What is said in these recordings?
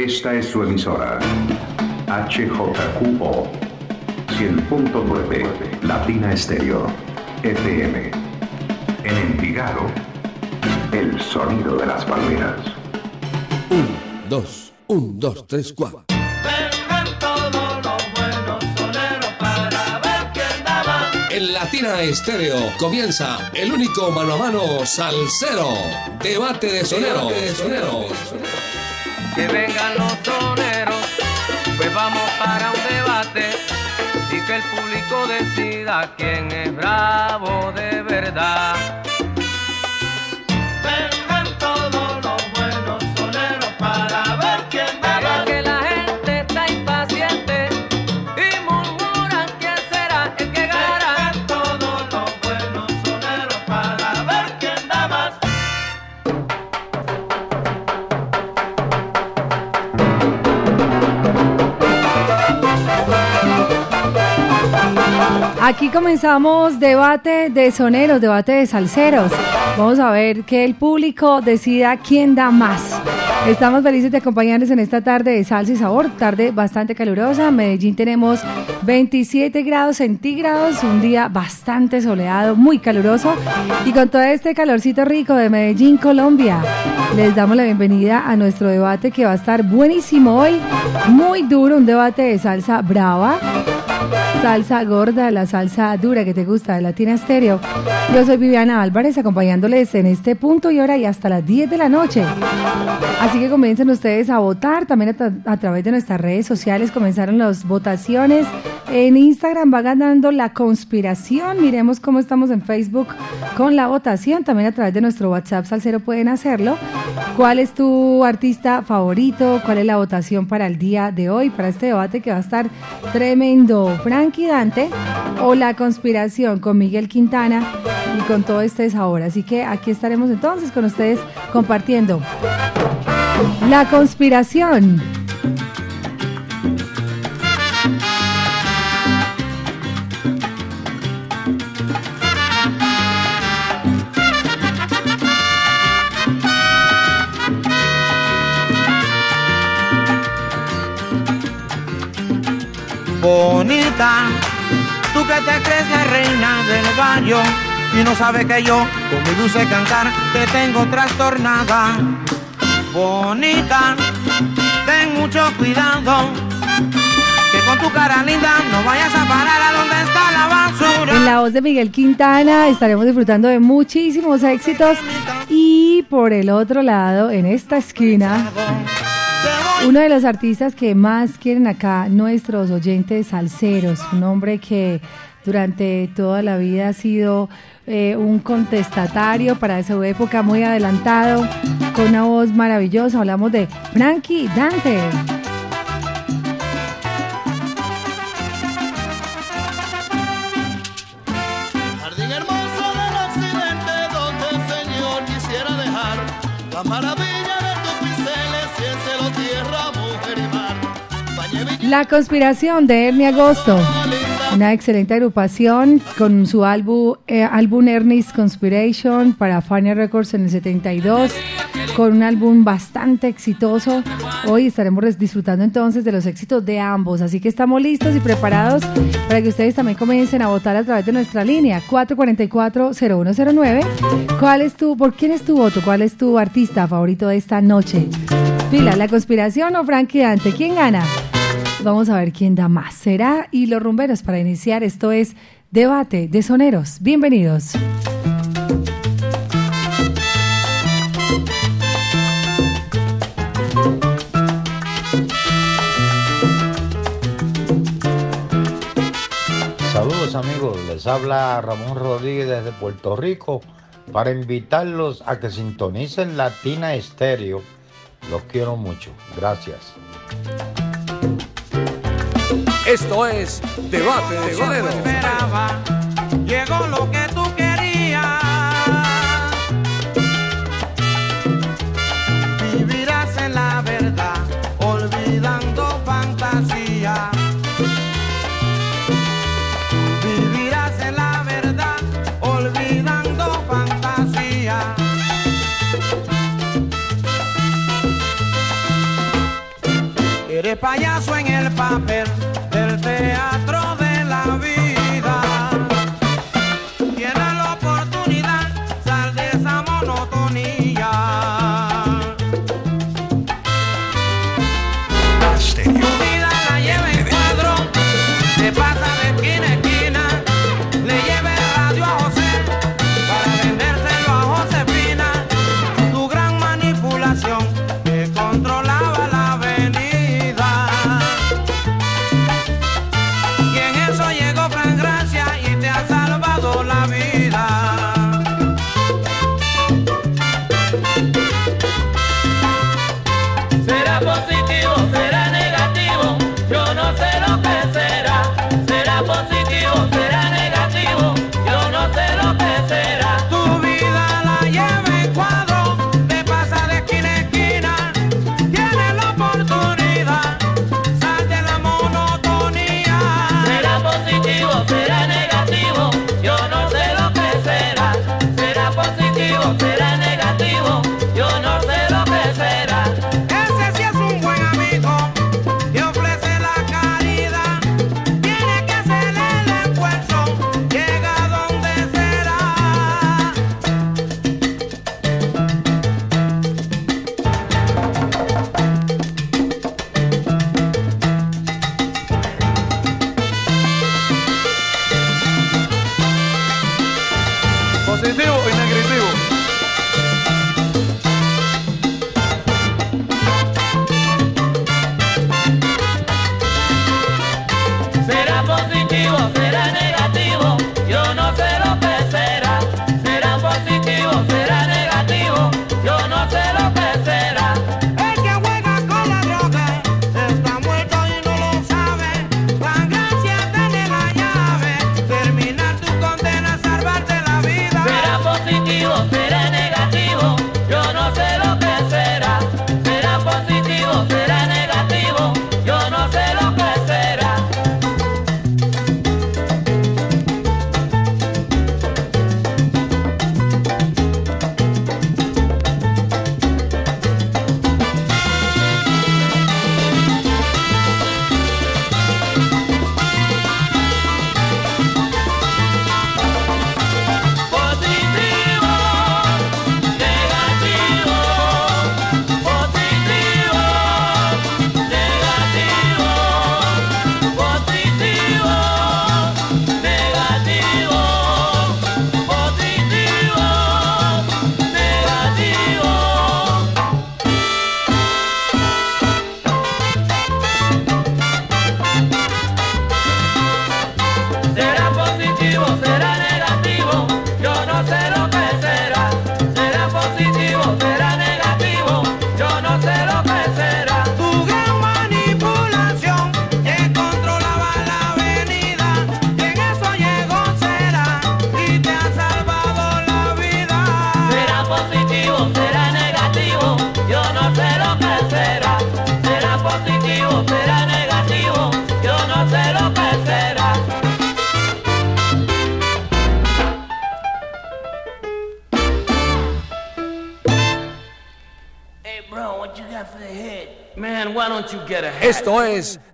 Esta es su emisora. HJQO 100.9 Latina Estéreo FM. En Envigado, el sonido de las palmeras. Un, dos, un, dos, tres, cuatro. Vengan todos los buenos soneros para ver quién da más. En Latina Estéreo comienza el único mano a mano salsero. Debate de soneros. Debate de soneros. Que vengan los soneros, pues vamos para un debate y que el público decida quién es bravo de verdad. Aquí comenzamos debate de soneros, debate de salseros. Vamos a ver que el público decida quién da más. Estamos felices de acompañarles en esta tarde de salsa y sabor, tarde bastante calurosa. En Medellín tenemos 27 grados centígrados, un día bastante soleado, muy caluroso. Y con todo este calorcito rico de Medellín, Colombia, les damos la bienvenida a nuestro debate que va a estar buenísimo hoy, muy duro, un debate de salsa brava salsa gorda, la salsa dura que te gusta de Latina Stereo. Yo soy Viviana Álvarez acompañándoles en este punto y hora y hasta las 10 de la noche. Así que comiencen ustedes a votar también a, a través de nuestras redes sociales. Comenzaron las votaciones. En Instagram va ganando la conspiración. Miremos cómo estamos en Facebook con la votación. También a través de nuestro WhatsApp Salcero pueden hacerlo. ¿Cuál es tu artista favorito? ¿Cuál es la votación para el día de hoy? Para este debate que va a estar tremendo. Dante o La Conspiración con Miguel Quintana y con todo este sabor. Así que aquí estaremos entonces con ustedes compartiendo La Conspiración. Bonita. Tú que te crees la reina del barrio y no sabes que yo, con mi dulce cantar, te tengo trastornada. Bonita, ten mucho cuidado, que con tu cara linda no vayas a parar a donde está la basura. En la voz de Miguel Quintana estaremos disfrutando de muchísimos éxitos y por el otro lado, en esta esquina, uno de los artistas que más quieren acá nuestros oyentes salseros, un hombre que durante toda la vida ha sido eh, un contestatario para su época muy adelantado, con una voz maravillosa. Hablamos de Frankie Dante. Maravilla La conspiración de Ernie Agosto. Una excelente agrupación con su álbum, eh, álbum Ernest Conspiration para Fania Records en el 72, con un álbum bastante exitoso. Hoy estaremos disfrutando entonces de los éxitos de ambos, así que estamos listos y preparados para que ustedes también comiencen a votar a través de nuestra línea 444-0109. ¿Cuál es tu, por quién es tu voto? ¿Cuál es tu artista favorito de esta noche? Pila, ¿la conspiración o Frankie Dante? ¿Quién gana? Vamos a ver quién da más. Será y los rumberos para iniciar. Esto es Debate de Soneros. Bienvenidos. Saludos amigos, les habla Ramón Rodríguez desde Puerto Rico para invitarlos a que sintonicen Latina Estéreo. Los quiero mucho, gracias. Esto es Debate de soneros. esperaba, llegó lo que tú querías. Vivirás en la verdad, olvidando fantasía. Vivirás en la verdad, olvidando fantasía. eres payaso en el papel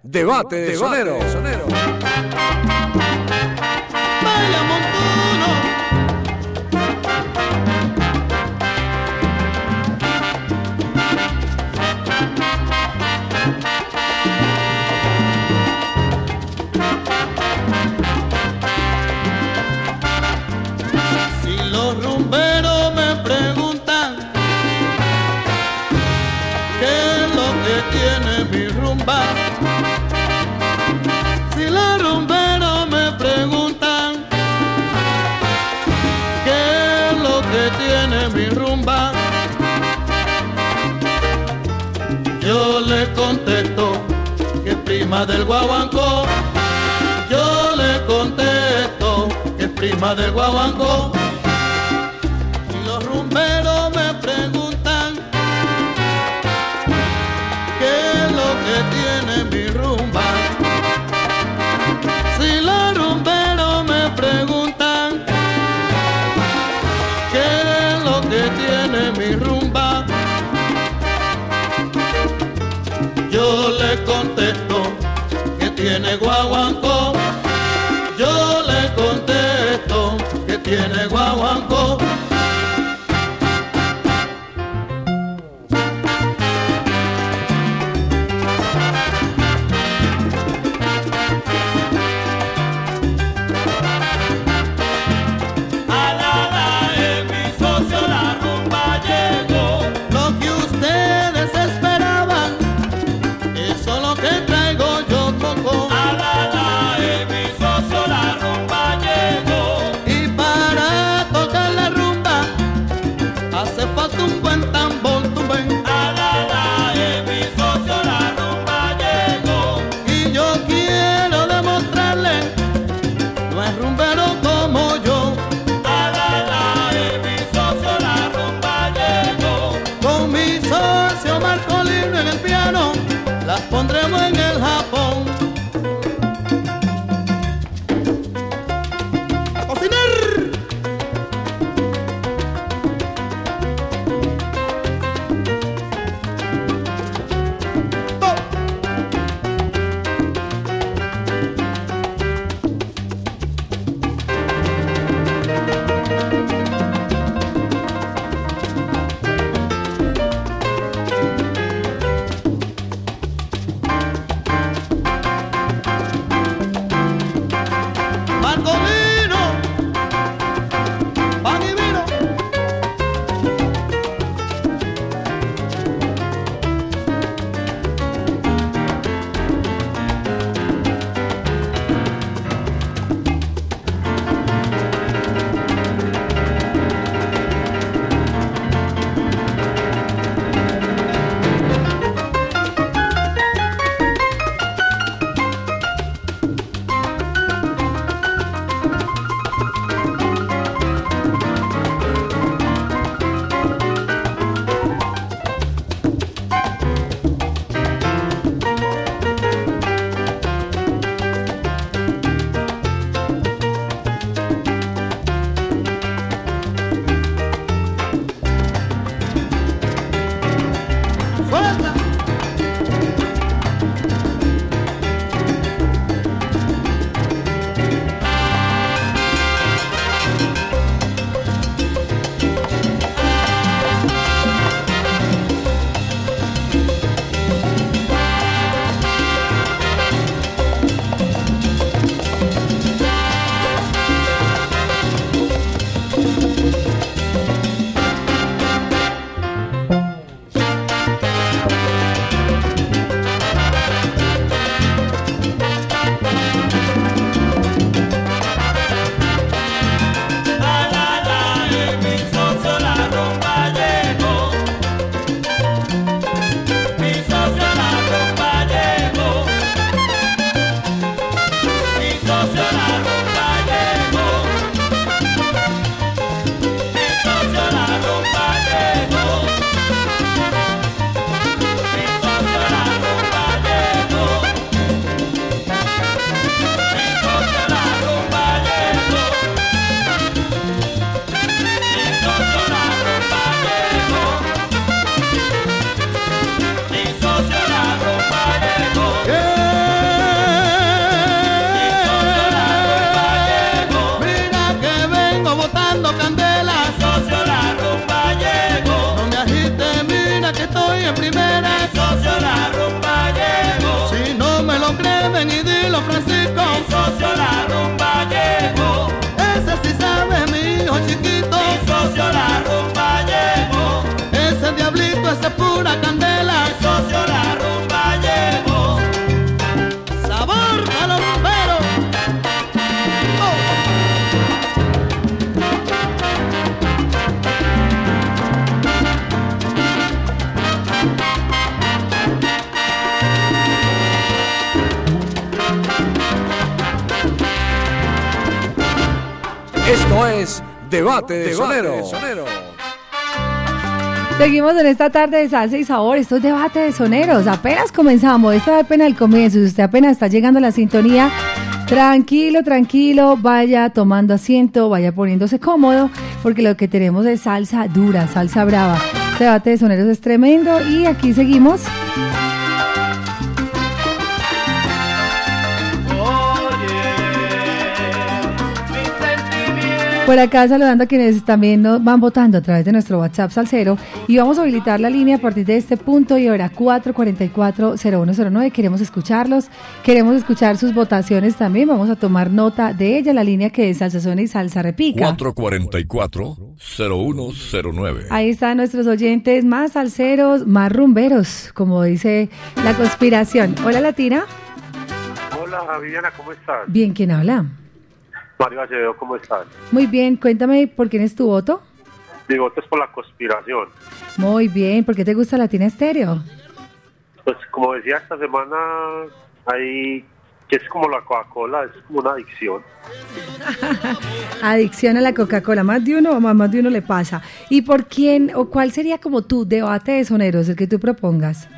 Debate de Sonero. Vaya En esta tarde de salsa y sabor, estos debates de soneros. Apenas comenzamos, esta es apenas el comienzo. Si usted apenas está llegando a la sintonía, tranquilo, tranquilo, vaya tomando asiento, vaya poniéndose cómodo, porque lo que tenemos es salsa dura, salsa brava. Este debate de soneros es tremendo y aquí seguimos Por acá saludando a quienes también nos van votando a través de nuestro WhatsApp Salcero y vamos a habilitar la línea a partir de este punto y ahora 444-0109. Queremos escucharlos, queremos escuchar sus votaciones también. Vamos a tomar nota de ella, la línea que es Salsa Suena y Salsa Repica. 444-0109. Ahí están nuestros oyentes más salseros, más rumberos, como dice la conspiración. Hola Latina. Hola Viviana, ¿cómo estás? Bien, ¿quién habla? Mario Acevedo, ¿cómo estás? Muy bien, cuéntame por quién es tu voto. Mi voto es por la conspiración. Muy bien, ¿por qué te gusta Latina Estéreo? Pues como decía esta semana, hay que es como la Coca-Cola, es como una adicción. Adicción a la Coca-Cola, más de uno, más más de uno le pasa. ¿Y por quién o cuál sería como tu debate de soneros, el que tú propongas?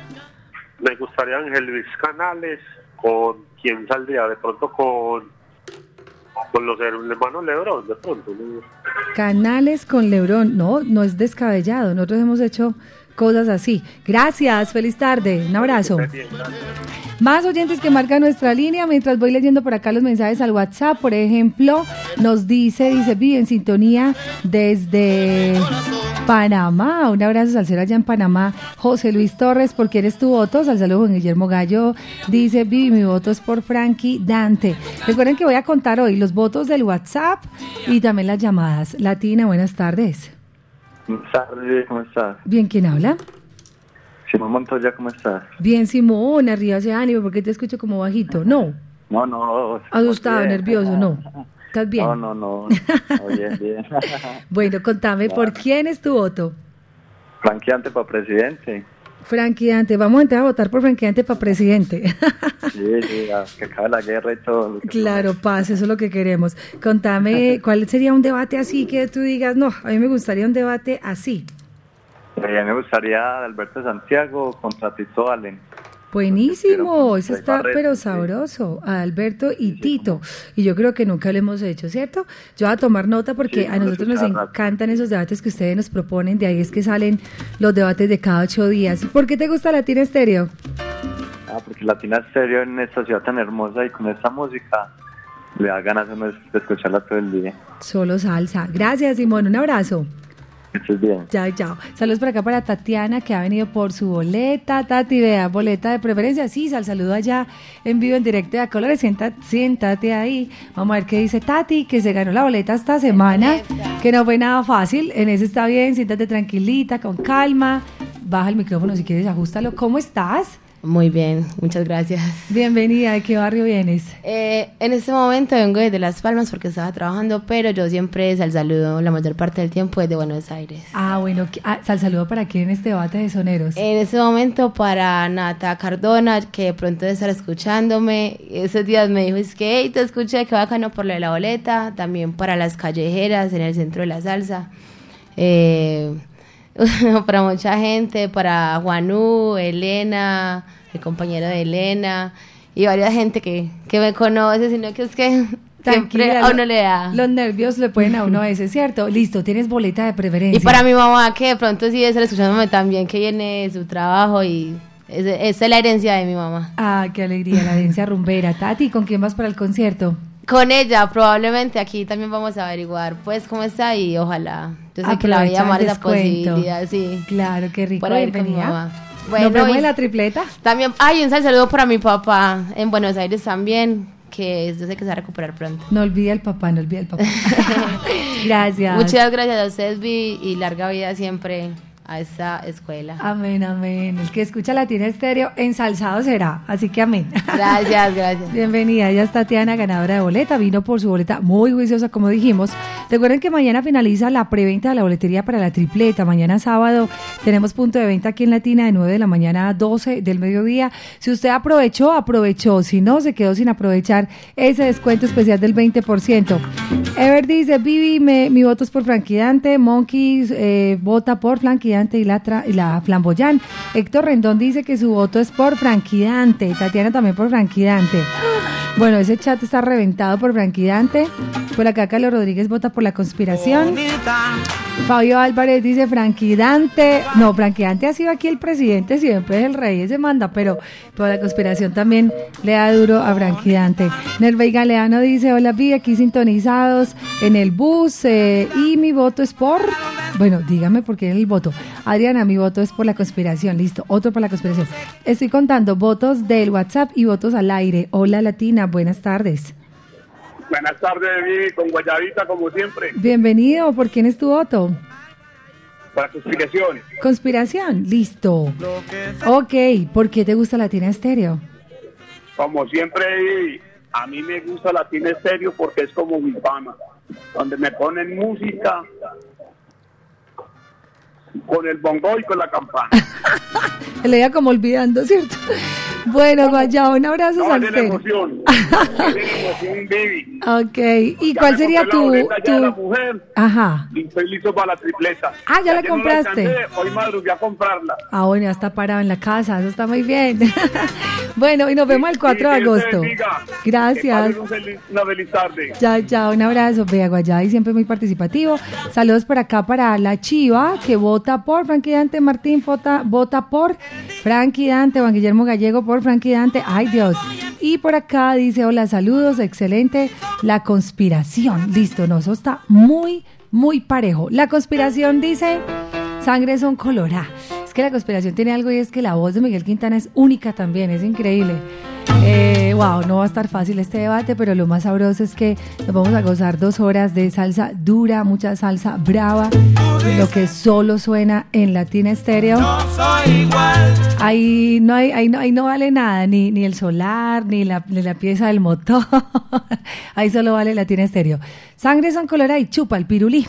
Me gustaría Ángel Luis Canales, con quién saldría de pronto con con los hermanos Lebrón, de pronto. Canales con Lebrón, no, no es descabellado, nosotros hemos hecho cosas así. Gracias, feliz tarde, un abrazo. Más oyentes que marcan nuestra línea mientras voy leyendo por acá los mensajes al WhatsApp. Por ejemplo, nos dice, dice, vive en sintonía desde Panamá. Un abrazo salsero allá en Panamá. José Luis Torres, ¿por quién es tu voto? Sal saludo Juan Guillermo Gallo. Dice, Vivi, mi voto es por Frankie Dante. Recuerden que voy a contar hoy los votos del WhatsApp y también las llamadas. Latina, buenas tardes. Buenas tardes, ¿cómo estás? Bien, ¿quién habla? Simón Montoya, ¿cómo estás? Bien, Simón, arriba ese ánimo, porque te escucho como bajito. No, No, no. asustado, bien. nervioso, no. ¿Estás bien? No, no, no. no, bien, bien. Bueno, contame, ¿por quién es tu voto? Franqueante para presidente. Frankie Dante, vamos a entrar a votar por Frankie Dante para presidente. Sí, sí, que acabe la guerra y todo. claro, paz, eso es lo que queremos. Contame, ¿cuál sería un debate así que tú digas, no, a mí me gustaría un debate así? Eh, a mí me gustaría Alberto Santiago contra Tito Allen. Buenísimo, eso está pero sabroso. A Alberto y Tito. Y yo creo que nunca lo hemos hecho, ¿cierto? Yo voy a tomar nota porque Sí, a nosotros nos encantan esos debates que ustedes nos proponen. De ahí es que salen los debates de cada ocho días. ¿Por qué te gusta Latina Estéreo? Ah, porque Latina Estéreo en esta ciudad tan hermosa y con esta música le da ganas de escucharla todo el día. Solo salsa. Gracias, Simón. Un abrazo. Estés bien. Chao, chao. Saludos por acá para Tatiana, que ha venido por su boleta. Tati, vea, boleta de preferencia. Sí, sal saludo allá en vivo, en directo de Colores. Siéntate, siéntate ahí. Vamos a ver qué dice Tati, que se ganó la boleta esta semana, que no fue nada fácil. En ese está bien, siéntate tranquilita, con calma. Baja el micrófono si quieres, ajustalo. ¿Cómo estás? Muy bien, muchas gracias. Bienvenida, ¿de qué barrio vienes? Eh, en este momento vengo desde Las Palmas porque estaba trabajando, pero yo siempre sal saludo la mayor parte del tiempo desde Buenos Aires. Ah, bueno, ¿qué- ah, sal saludo para quién en este debate de soneros. En este momento para Nata Cardona, que de pronto debe estar escuchándome. Esos días me dijo, es que hey, te escuché, que bacano por lo de la boleta. También para las callejeras en el centro de la salsa. Eh, para mucha gente, para Juanú, Elena, el compañero de Elena y varias gente que, que me conoce, sino que es que siempre a uno le da. Los nervios le pueden a uno a veces, ¿cierto? Listo, tienes boleta de preferencia. Y para mi mamá, que de pronto sí debe estar escuchándome también, que viene de su trabajo y es- esa es la herencia de mi mamá. Ah, qué alegría, la herencia rumbera. Tati, ¿con quién vas para el concierto? Con ella, probablemente aquí también vamos a averiguar, pues, cómo está y ojalá. Yo sé que la voy a llamar esa posibilidad, sí. Claro, qué rico, Para ir con mi mamá. Nos vemos en la tripleta. También, ay, un sal saludo para mi papá en Buenos Aires también, que yo sé que se va a recuperar pronto. No olvide el papá, no olvide el papá. Gracias. Muchas gracias a ustedes, Vi, y larga vida siempre a esta escuela. Amén, amén. El que escucha Latina Estéreo, ensalzado será. Así que amén. Gracias, gracias. Bienvenida, ella es Tatiana, ganadora de boleta. Vino por su boleta muy juiciosa, como dijimos. Recuerden que mañana finaliza la preventa de la boletería para la tripleta. Mañana sábado tenemos punto de venta aquí en Latina de 9 de la mañana a 12 del mediodía. Si usted aprovechó, aprovechó. Si no, se quedó sin aprovechar ese descuento especial del 20%. Ever dice, Vivi, me- mi voto es por Franquidante. Monkeys eh, vota por Y la, tra- y la Flamboyán. Héctor Rendón dice que su voto es por Franquidante. Tatiana también por Franquidante. Bueno, ese chat está reventado por Franquidante. Por acá Carlos Rodríguez vota por la conspiración. Fabio Álvarez dice Franquidante. No, Franquidante ha sido aquí el presidente, siempre es el rey, ese manda, pero por la conspiración también le da duro a Franquidante. Nervey Galeano dice, hola, vi aquí sintonizados en el bus eh, y mi voto es por... Bueno, dígame por qué es el voto. Adriana, mi voto es por la conspiración. Listo, otro por la conspiración. Estoy contando votos del WhatsApp y votos al aire. Hola, Latina, buenas tardes. Buenas tardes, Vivi, con Guayabita, como siempre. Bienvenido. ¿Por quién es tu voto? Para conspiraciones. Conspiración, listo. Ok, ¿por qué te gusta Latina Estéreo? Como siempre, Vivi, a mí me gusta Latina Estéreo porque es como mi fama. Donde me ponen música con el bongo y con la campana. Le iba como olvidando, ¿cierto? Bueno, Guayabo, un abrazo No, de la salsero. emoción. De la emoción, Vivi. Ok, ¿y Ya cuál sería la tu, de la tu... mujer Ajá. y estoy listo para la tripleta. Ah, ¿ya la que no compraste? alcancé, hoy madrugué a comprarla. Ah, bueno, ya está parado en la casa, eso está muy bien. bueno, y nos vemos el 4 de Y que Dios te agosto. Gracias. Un feliz- una feliz tarde. Ya, ya, un abrazo, Vea Guayay, siempre muy participativo. Saludos por acá para la Chiva, que vota por Frankie Dante, Martín vota, vota por Frankie Dante, Juan Guillermo Gallego por Frankie Dante, ay Dios. Y por acá dice, hola, saludos, excelente, la conspiración, listo, no, está muy, muy parejo. La conspiración dice, sangre son colorá. Es que la conspiración tiene algo y es que la voz de Miguel Quintana es única también, es increíble. Eh, wow, no va a estar fácil este debate, pero lo más sabroso es que nos vamos a gozar dos horas de salsa dura, mucha salsa brava, lo que solo suena en Latina Estéreo. soy igual. Ahí no, hay, ahí no, ahí no vale nada, ni, ni el solar, ni la, ni la pieza del motor. ahí solo vale Latina Estéreo. Sangre son colorada y chupa el pirulí.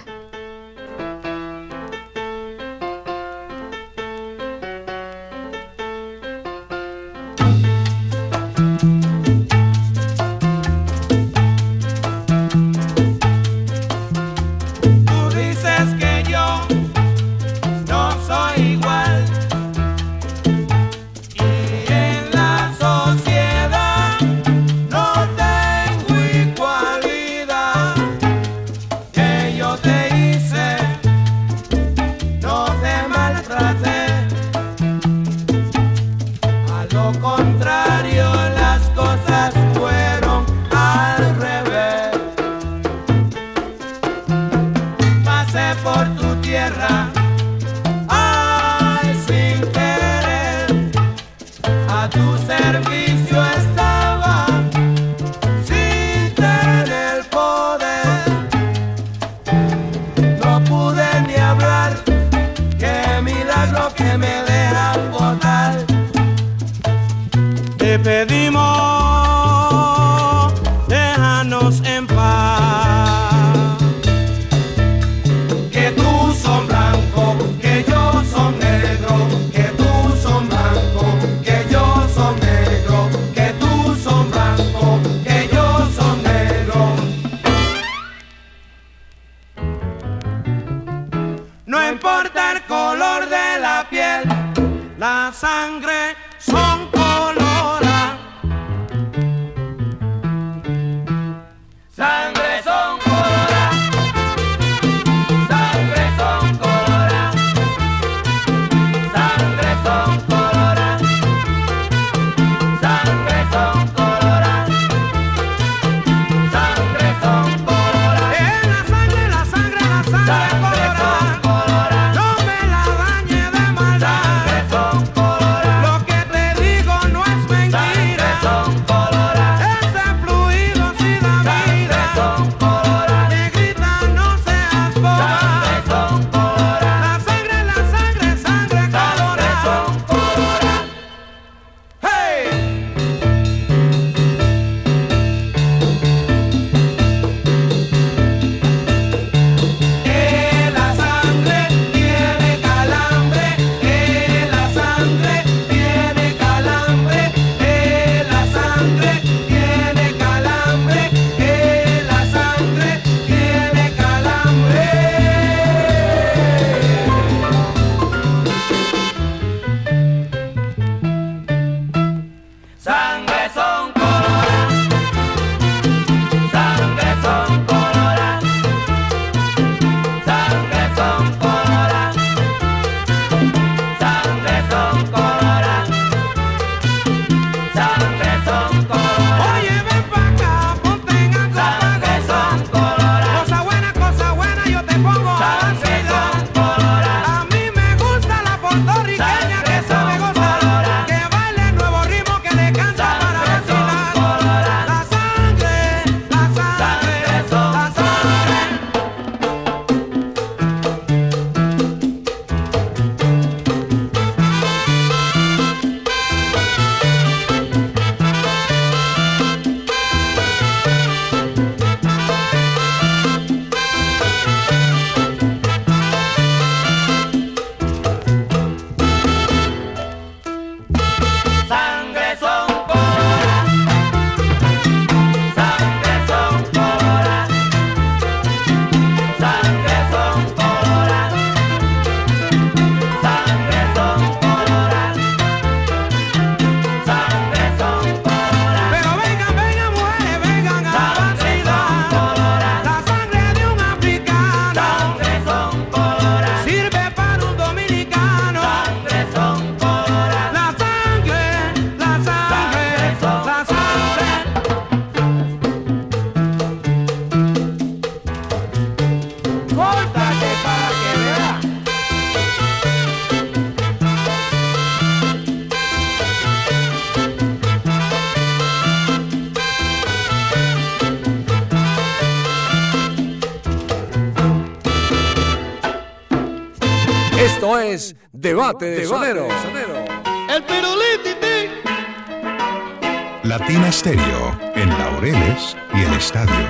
Debate de Sonero. El pirulititi. Latina Stereo en Laureles y el Estadio.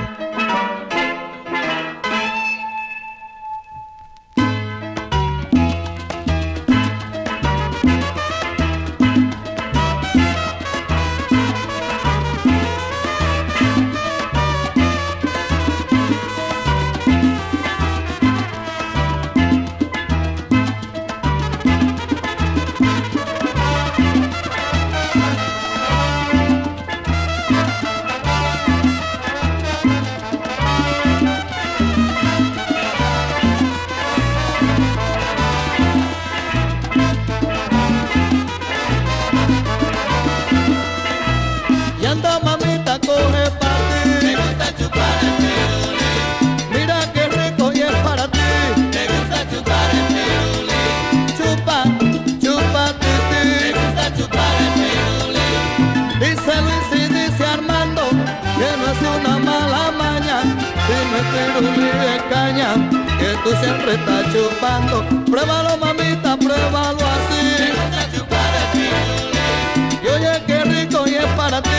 De caña que tú siempre estás chupando. Pruébalo mamita, pruébalo así. Me gusta chupar el pirulí. Y oye qué rico y es para ti.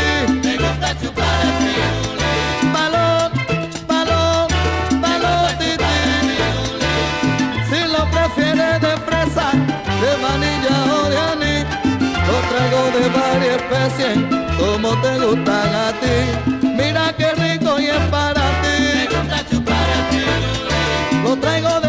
Me gusta chupar el pirulí. De varias especies, como te gustan a ti. Mira qué rico y es para ti. Me gusta chupar pirulí. Lo traigo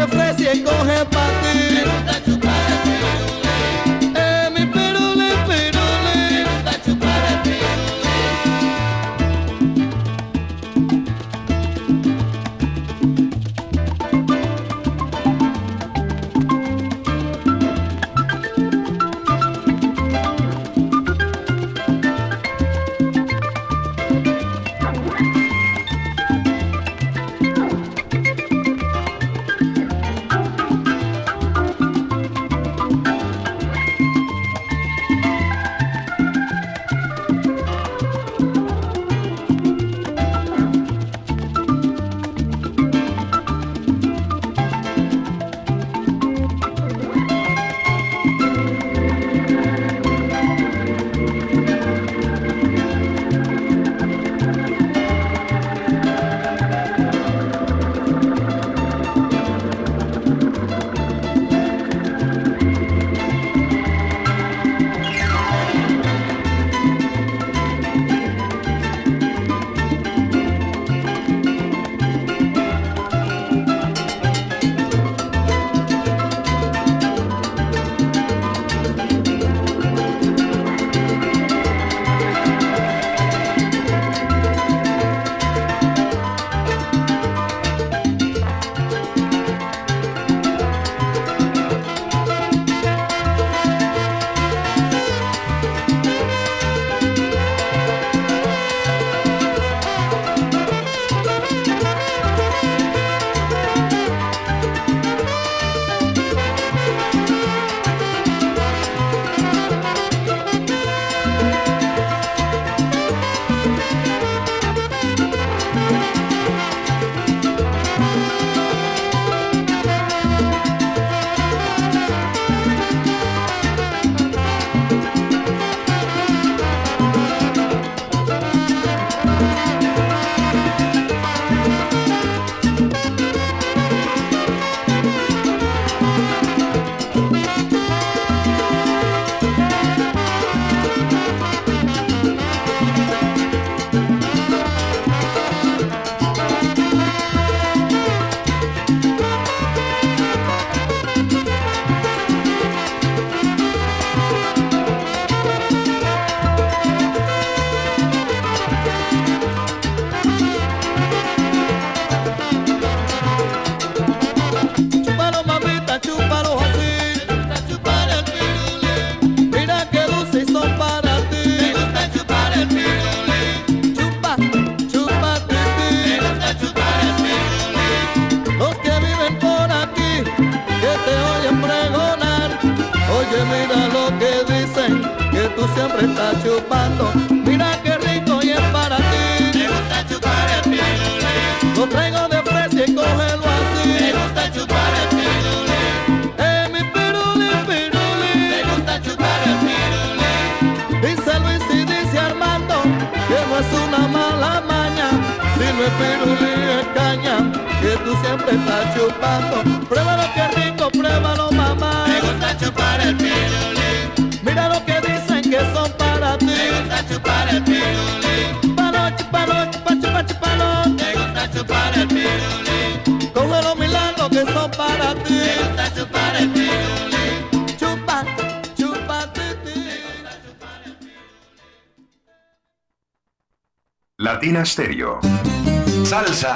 que mira lo que dicen, que tú siempre estás chupando. Mira qué rico y es para ti. Me gusta chupar el pirulín. Lo traigo de precio y cógelo así. Me gusta chupar el pirulín. Eh, mi pirulín, pirulín. Me gusta chupar el pirulín. Dice Luis y dice Armando, que no es una mala maña. Si no es pirulín, es caña que tú siempre estás chupando. Pruébalo que rico, pruébalo mamá. Me gusta chupar el pirulí. Mira lo que dicen que son para ti. Me gusta chupar el pirulí. Latina Stereo. Salsa.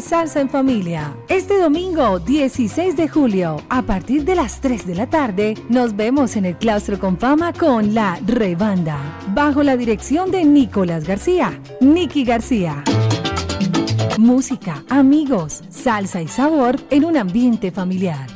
Salsa en familia. Este domingo 16 de julio, a partir de las 3 de la tarde, nos vemos en el Claustro con Fama con la Rebanda, bajo la dirección de Nicolás García, Nicky García. Música, amigos, salsa y sabor en un ambiente familiar.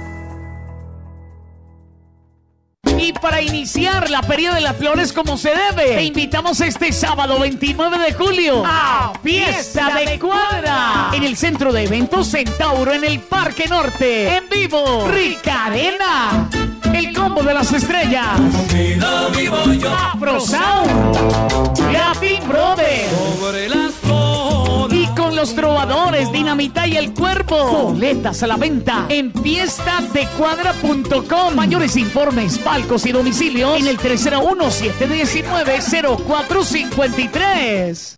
Y para iniciar la Feria de las Flores como se debe, te invitamos este sábado 29 de julio a Fiesta de Cuadra en el centro de eventos Centauro en el Parque Norte. En vivo, Ricarena. El combo de las estrellas. Afro Sound. Latin Brothers. Y con los trovadores, Dinamita y el Cuerpo. Boletas a la venta en fiestadecuadra.com. Mayores informes, palcos y domicilios en el 301-719-0453.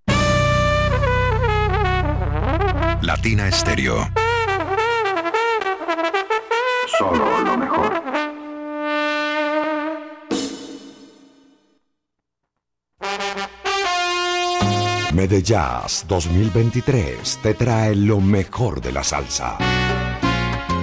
Latina Stereo. Solo lo mejor. Medellas 2023 te trae lo mejor de la salsa.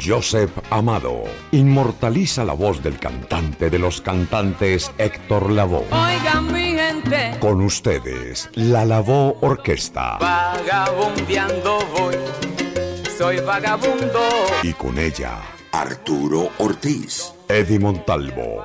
Joseph Amado inmortaliza la voz del cantante de los cantantes Héctor Lavoe. Oigan mi gente, Con ustedes, la Lavoe Orquesta. vagabundeando voy, soy vagabundo. Y con ella, Arturo Ortiz, Eddie Montalvo,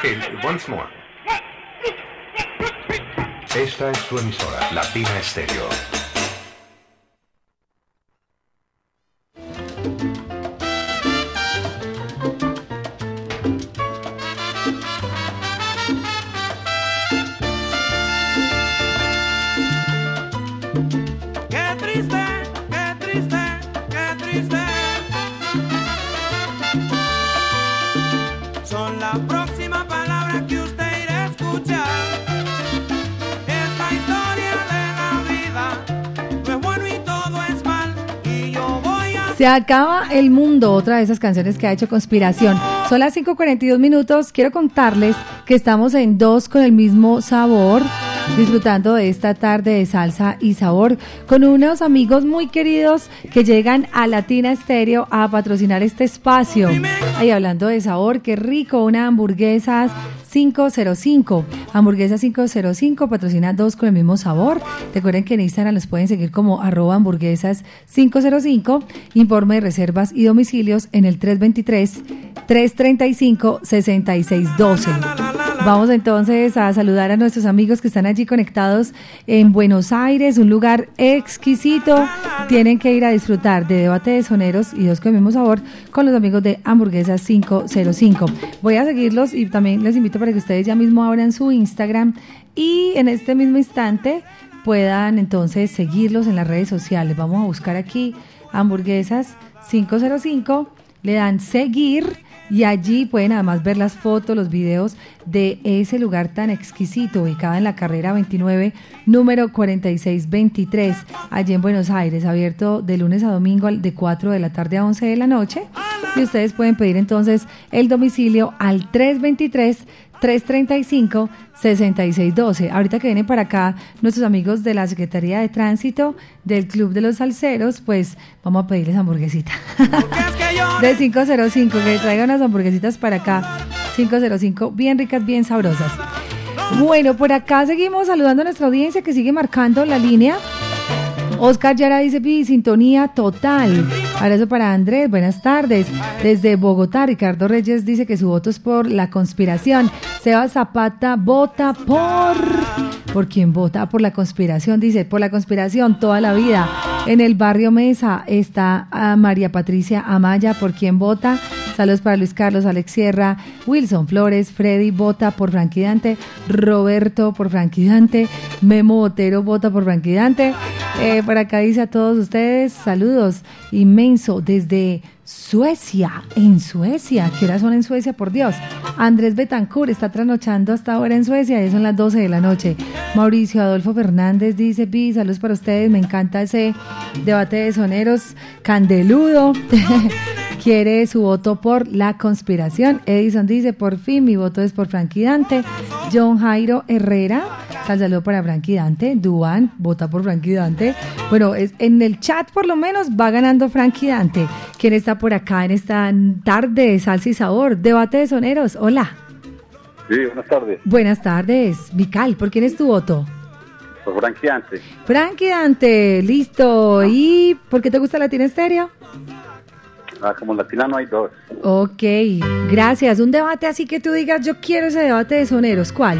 Ok, once more. Esta es su emisora, Latina Stereo. Se acaba el mundo, otra de esas canciones que ha hecho Conspiración. Son las 5.42 minutos. Quiero contarles que estamos en dos con el mismo sabor, disfrutando de esta tarde de salsa y sabor con unos amigos muy queridos que llegan a Latina Estéreo a patrocinar este espacio. Ahí hablando de sabor, qué rico, una hamburguesas 505. Hamburguesa 505 patrocina dos con el mismo sabor. Recuerden que en Instagram los pueden seguir como arroba hamburguesas 505. Informe de reservas y domicilios en el 323-335-6612. Vamos entonces a saludar a nuestros amigos que están allí conectados en Buenos Aires, un lugar exquisito. Tienen que ir a disfrutar de debate de soneros y dos con el mismo sabor con los amigos de Hamburguesas 505. Voy a seguirlos y también les invito para que ustedes ya mismo abran su Instagram y en este mismo instante puedan entonces seguirlos en las redes sociales. Vamos a buscar aquí Hamburguesas 505, le dan seguir y allí pueden además ver las fotos, los videos de ese lugar tan exquisito ubicado en la carrera 29, número 4623, allí en Buenos Aires, abierto de lunes a domingo de 4 de la tarde a 11 de la noche. Y ustedes pueden pedir entonces el domicilio al 323 335-6612. Ahorita que vienen para acá nuestros amigos de la Secretaría de Tránsito del Club de los Salceros, pues vamos a pedirles hamburguesita. de 505, que traigan unas hamburguesitas para acá. 505, bien ricas, bien sabrosas. Bueno, por acá seguimos saludando a nuestra audiencia que sigue marcando la línea. Oscar Yara dice, "Pi, sintonía total. Abrazo para Andrés, buenas tardes. Desde Bogotá, Ricardo Reyes dice que su voto es por la conspiración. Seba Zapata vota por... ¿Por quién vota? Por la conspiración, dice, por la conspiración toda la vida. En el barrio Mesa está a María Patricia Amaya, ¿por quién vota? Saludos para Luis Carlos, Alex Sierra, Wilson Flores, Freddy vota por Franquidante, Roberto por Franquidante, Memo Botero vota por Franquidante. Eh, por acá dice a todos ustedes, saludos inmenso desde Suecia, en Suecia. ¿Qué horas son en Suecia? Por Dios. Andrés Betancourt está trasnochando hasta ahora en Suecia y son las 12 de la noche. Mauricio Adolfo Fernández dice, Pi, saludos para ustedes, me encanta ese debate de soneros candeludo. Quiere su voto por la conspiración. Edison dice, por fin mi voto es por Frankie Dante. John Jairo Herrera, sal saludo para Frankie Dante. Duan, vota por Frankie Dante. Bueno, es, en el chat por lo menos va ganando Frankie Dante. ¿Quién está por acá en esta tarde de salsa y sabor? Debate de soneros. Hola. Sí, buenas tardes. Buenas tardes. Vical, ¿por quién es tu voto? Por Frankie Dante. Frankie Dante, listo. ¿Y por qué te gusta Latina Estéreo? Ah, como latina no hay dos. Ok, gracias. Un debate así que tú digas, yo quiero ese debate de soneros. ¿Cuál?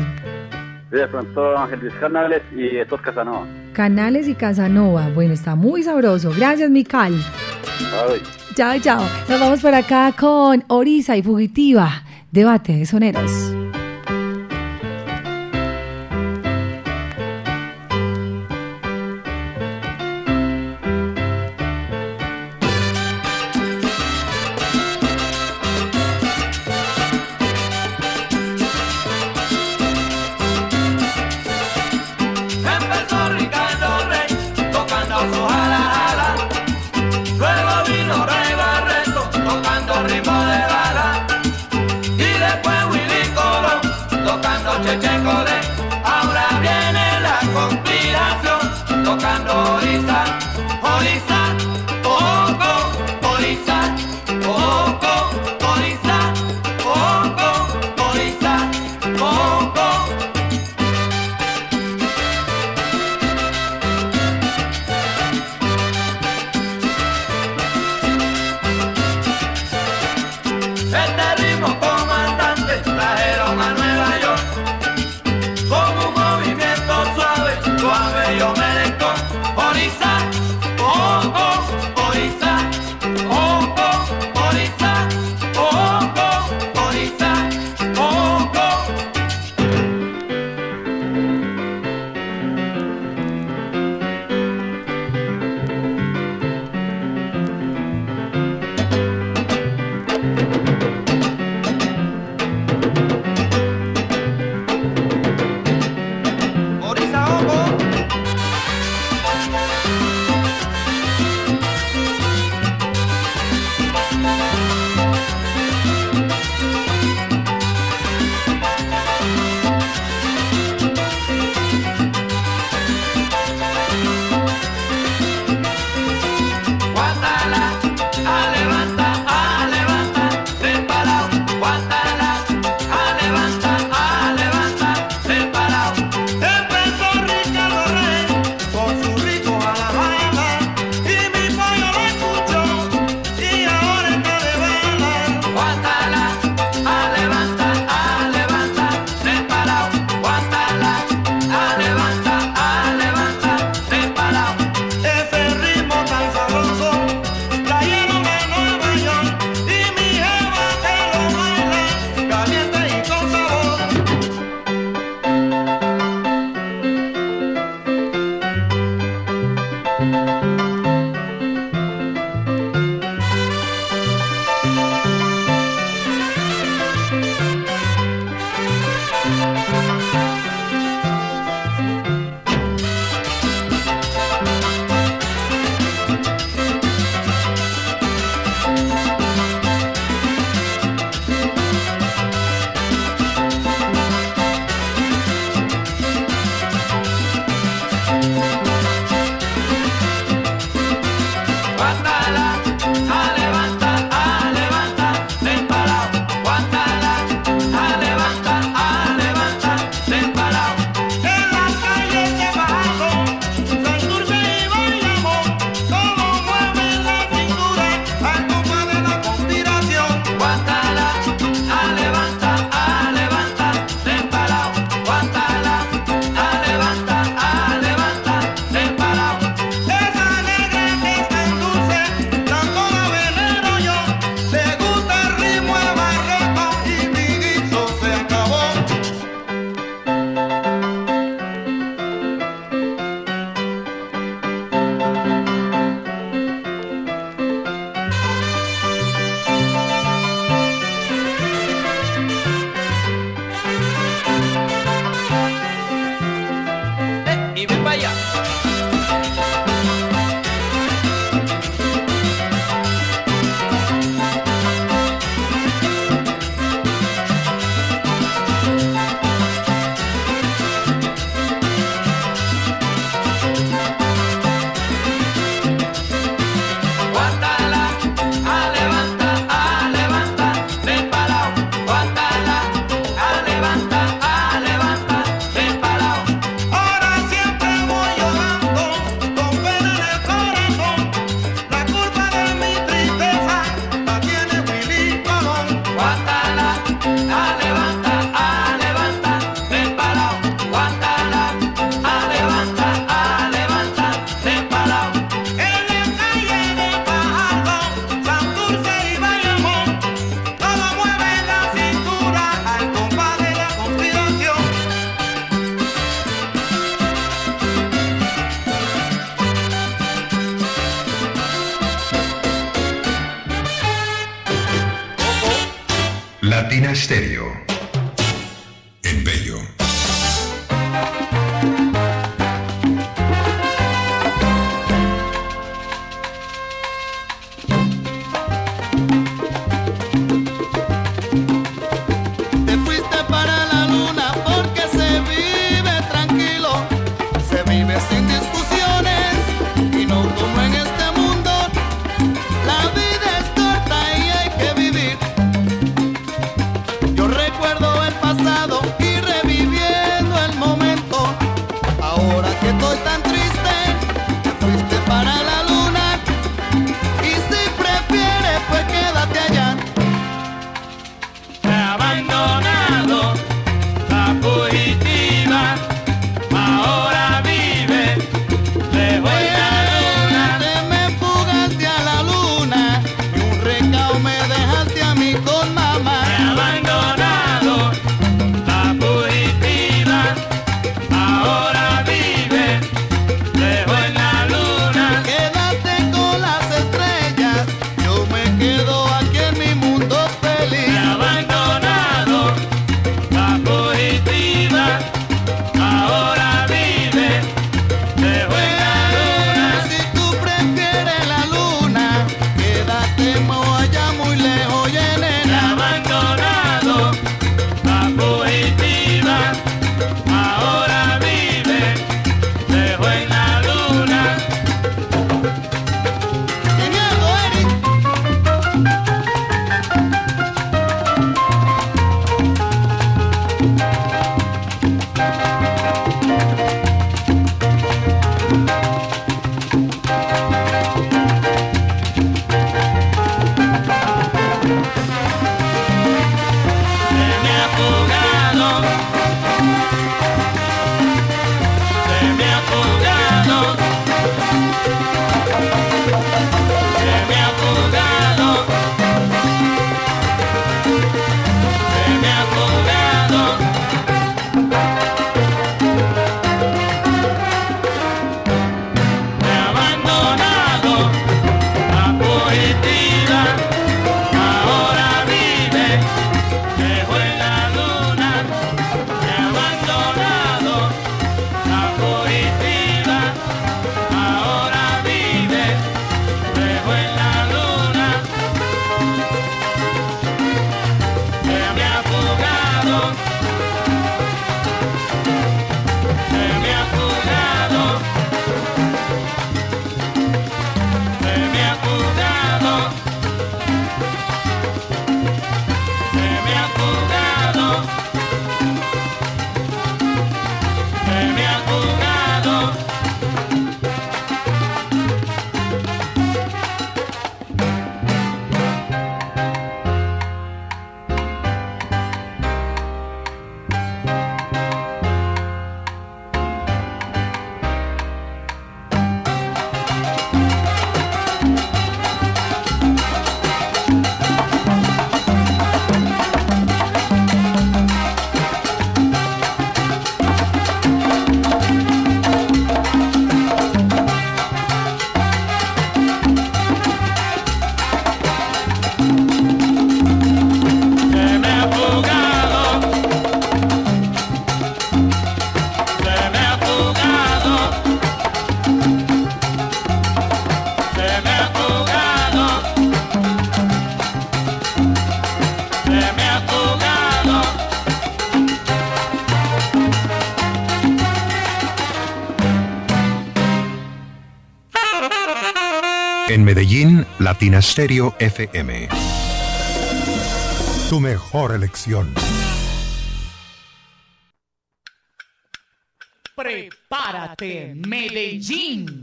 Sí, de pronto Ángel Luis Canales y estos Casanova. Canales y Casanova. Bueno, está muy sabroso. Gracias, Mical. Ay. Chao, chao. Nos vamos por acá con Orisa y Fugitiva. Debate de soneros. Stereo FM. Tu mejor elección. Prepárate, Medellín.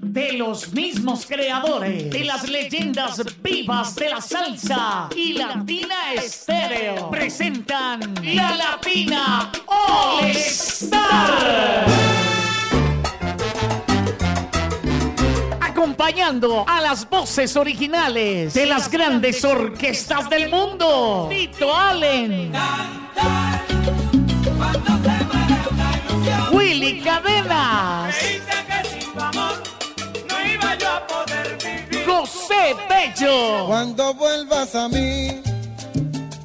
De los mismos creadores de las leyendas vivas de la salsa y Latina Estéreo presentan la A las voces originales de las grandes orquestas del mundo. Tito Allen. Willy Cadenas. José Bello. Cuando vuelvas a mí,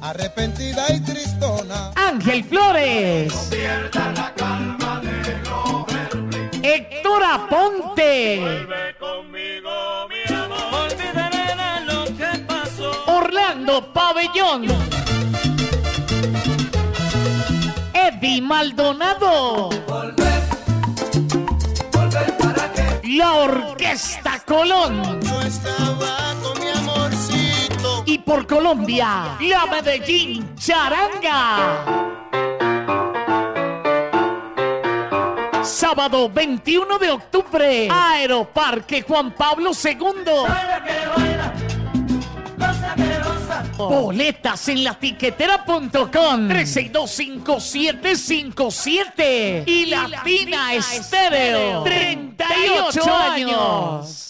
arrepentida y tristona. Ángel Flores. Héctor Aponte. Maldonado. La Orquesta Colón. Y por Colombia, la Medellín Charanga. Sábado 21 de octubre, Aeroparque Juan Pablo II. Boletas en la tiquetera.com 3625757 y Latina Estéreo. 38 años.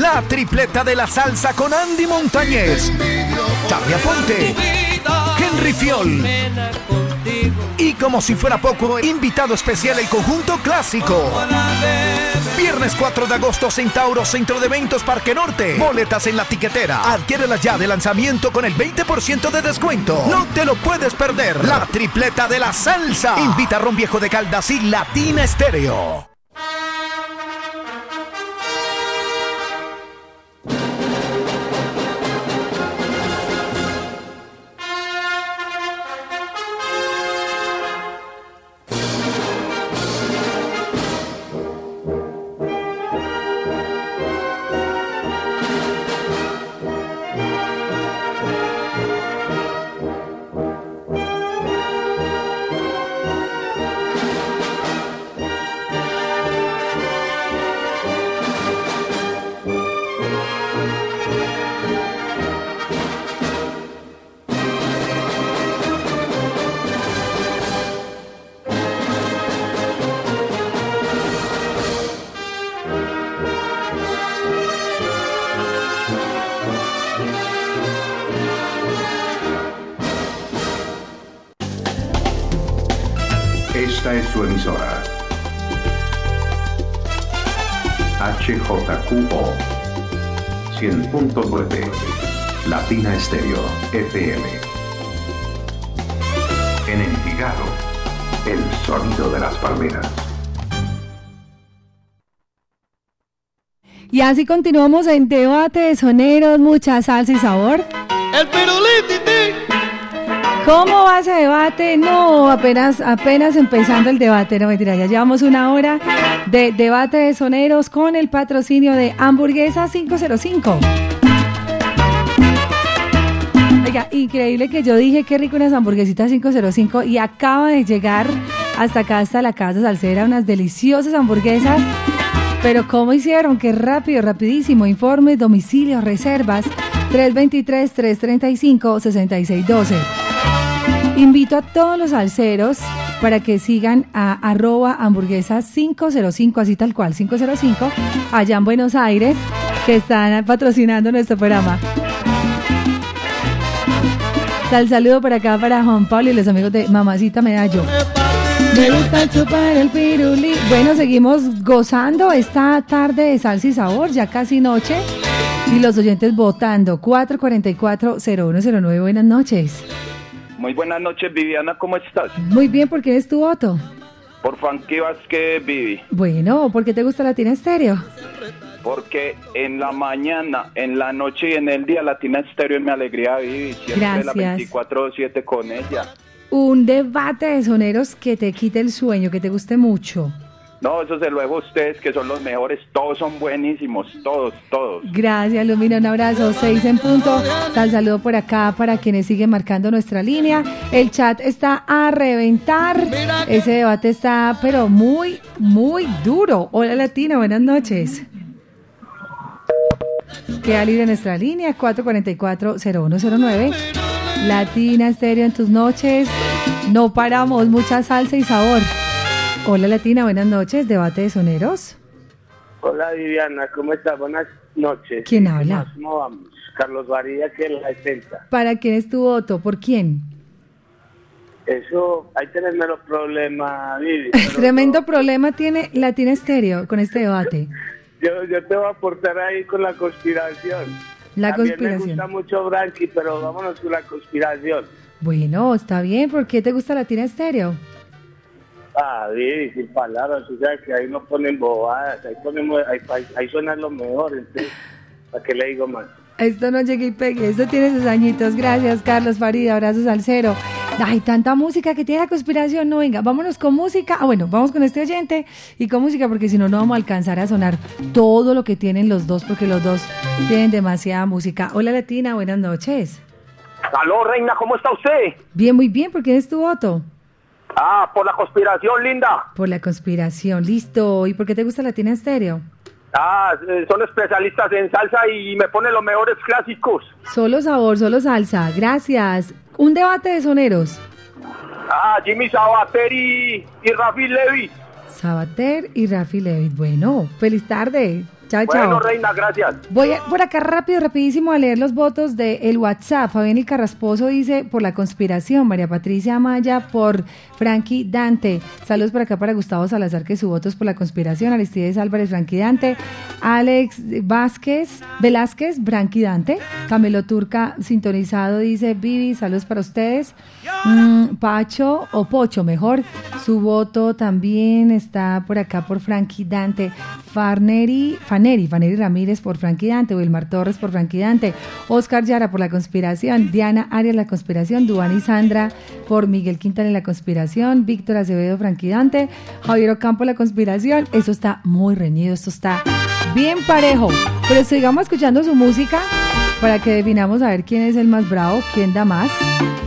La tripleta de la salsa con Andy Montañez, Charlie Aponte, Henry Fiol. Y como si fuera poco, invitado especial el conjunto clásico. Viernes 4 de agosto, Centauro, Centro de Eventos, Parque Norte. Boletas en la tiquetera. Adquiérelas ya de lanzamiento con el 20% de descuento. No te lo puedes perder. La tripleta de la salsa. Invita a Ron Viejo de Caldas y Latina Estéreo. Su emisora. HJQO 100.9 Latina Estéreo FM. En Envigado, el sonido de las palmeras. Y así continuamos en debate de soneros, mucha salsa y sabor. El piruliti. ¿Cómo va ese debate? No, apenas, apenas empezando el debate, no mentira, ya llevamos una hora de debate de soneros con el patrocinio de Hamburguesa 505. Oiga, increíble que yo dije qué rico unas hamburguesitas 505 y acaba de llegar hasta acá, hasta la casa salsera, unas deliciosas hamburguesas. Pero ¿cómo hicieron? Qué rápido, rapidísimo. Informes, domicilios, reservas. 323-335-6612. Invito a todos los salseros para que sigan a arroba hamburguesas 505, así tal cual, 505, allá en Buenos Aires, que están patrocinando nuestro programa. Sal saludo por acá para Juan Pablo y los amigos de Mamacita Medallo. Me gusta chupar el pirulí. Bueno, seguimos gozando esta tarde de salsa y sabor, ya casi noche. Y los oyentes votando. 444-0109. Buenas noches. Muy buenas noches, Viviana, ¿cómo estás? Muy bien, ¿por qué es tu voto? Por Funky Vázquez, Vivi. Bueno, ¿por qué te gusta Latina Estéreo? Porque en la mañana, en la noche y en el día Latina Estéreo es mi alegría, Vivi. Siempre la Gracias. 24-7 con ella. Un debate de soneros que te quite el sueño, que te guste mucho. No, eso se luego ustedes que son los mejores, todos son buenísimos, todos, todos. Gracias, Lumina, un abrazo. Seis en punto. Sal saludo por acá para quienes siguen marcando nuestra línea. El chat está a reventar. Ese debate está, pero muy, muy duro. Hola, Latina, buenas noches. Queda libre nuestra línea 444-0109. Latina Estéreo en tus noches. No paramos, mucha salsa y sabor. Hola Latina, buenas noches. Debate de soneros. Hola Viviana, ¿cómo estás? Buenas noches. ¿Quién habla? ¿Cómo vamos? Carlos Varilla, que es la defensa. ¿Para quién es tu voto? ¿Por quién? Eso, ahí tenés menos problemas, Vivi. Tremendo problema tiene Latina Estéreo con este debate. Yo, yo te voy a aportar ahí con la conspiración. La También conspiración. me gusta mucho Branqui, pero vámonos con la conspiración. Bueno, está bien. ¿Por qué te gusta Latina Estéreo? Ah, sin palabras, o sea que ahí no ponen bobadas, ahí ponemos, ahí, ahí, ahí suenan los mejores, entonces, ¿para qué le digo más? Esto no llegue y pegue, esto tiene sus añitos. Gracias, Carlos Farida, abrazos al cero. Ay, tanta música que tiene la conspiración. No, venga, vámonos con música. Ah, bueno, vamos con este oyente y con música porque si no, no vamos a alcanzar a sonar todo lo que tienen los dos porque los dos tienen demasiada música. Hola, Latina, buenas noches. Aló, reina, ¿cómo está usted? Bien, muy bien, ¿por qué es tu voto? Ah, por la conspiración, linda. Por la conspiración, listo. ¿Y por qué te gusta Latina Estéreo? Ah, eh, son especialistas en salsa y me ponen los mejores clásicos. Solo sabor, solo salsa. Gracias. Un debate de soneros. Ah, Jimmy Sabater y, y Rafi Levy. Sabater y Rafi Levitt. Bueno, feliz tarde. Chao, Bueno, chao. reina, gracias. Voy a- por acá rápido, rapidísimo a leer los votos del el WhatsApp. Fabián el Carrasposo dice por la conspiración. María Patricia Amaya por Frankie Dante. Saludos por acá para Gustavo Salazar, que su voto es por la conspiración. Aristides Álvarez, Frankie Dante. Alex Vázquez, Velázquez, Frankie Dante. Camelo Turca, sintonizado, dice Vivi, saludos para ustedes. Mm, Pacho o Pocho, mejor. Su voto también está por acá por Frankie Dante. Farneri, Faneri, Faneri Ramírez por Frankie Dante. Wilmar Torres por Frankie Dante. Oscar Yara por La Conspiración. Diana Arias La Conspiración. Duani Sandra por Miguel Quintana La Conspiración. Víctor Acevedo Frankie Dante. Javier Ocampo La Conspiración. Eso está muy reñido. Esto está bien parejo. Pero sigamos escuchando su música para que definamos a ver quién es el más bravo, quién da más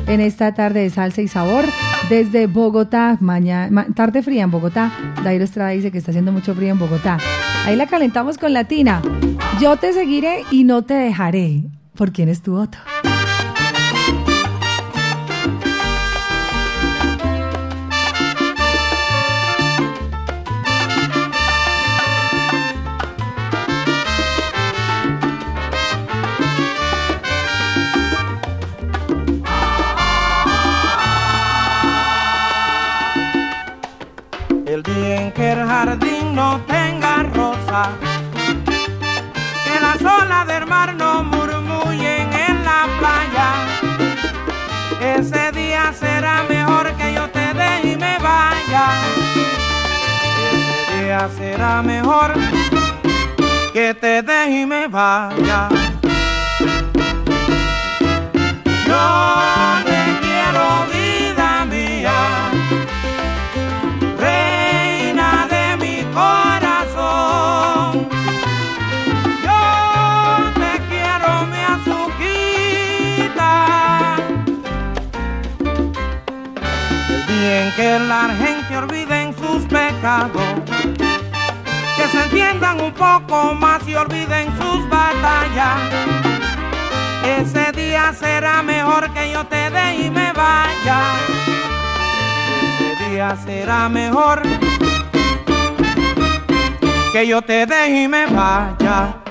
en esta tarde de salsa y sabor desde Bogotá, mañana, tarde fría en Bogotá. Dairo Estrada dice que está haciendo mucho frío en Bogotá. Ahí la calentamos con Latina. Yo te seguiré y no te dejaré. ¿Por quién es tu voto? El día en que el jardín no tenga rosa, que las olas del mar no murmullen en la playa, ese día será mejor que yo te deje y me vaya. Ese día será mejor que te deje y me vaya. Yo la gente olviden sus pecados, que se entiendan un poco más y olviden sus batallas. Ese día será mejor que yo te dé y me vaya ese día será mejor que yo te deje y me vaya.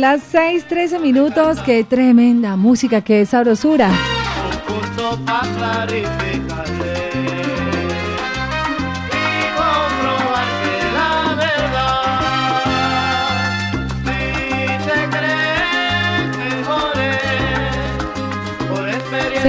Son las 6:13 minutos. Qué tremenda música, qué sabrosura. Un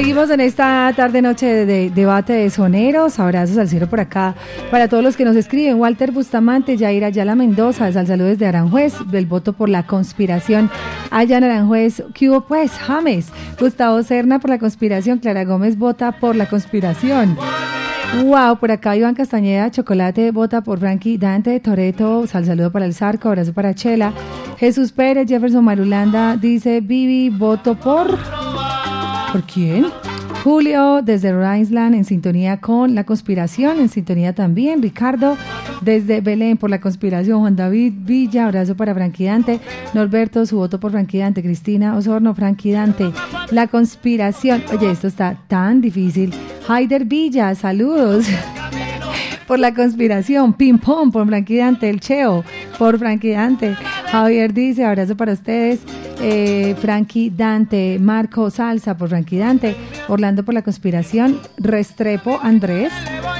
Seguimos en esta tarde-noche de, de debate de soneros. Abrazos al cielo por acá. Para todos los que nos escriben, Walter Bustamante, Yair Ayala Mendoza, al saludo desde Aranjuez, del voto por la conspiración. Allá Aranjuez, ¿qué hubo pues? James. Gustavo Serna por la conspiración. Clara Gómez vota por la conspiración. Wow, por acá Iván Castañeda, Chocolate, vota por Frankie Dante, Toreto, sal saludo para el Zarco, abrazo para Chela. Jesús Pérez, Jefferson Marulanda, dice Vivi, voto por... ¿Por quién? Julio, desde Rhode Island, en sintonía con la conspiración, en sintonía también. Ricardo, desde Belén, por la conspiración. Juan David Villa, abrazo para Frankie Dante. Norberto, su voto por Frankie Dante. Cristina Osorno, Frankie Dante. La conspiración. Oye, esto está tan difícil. Haider Villa, saludos. Por la conspiración. Ping pong por Frankie Dante. El Cheo por Frankie Dante. Javier dice, abrazo para ustedes. Eh, Frankie Dante, Marco Salsa por Frankie Dante, Orlando por la conspiración, Restrepo Andrés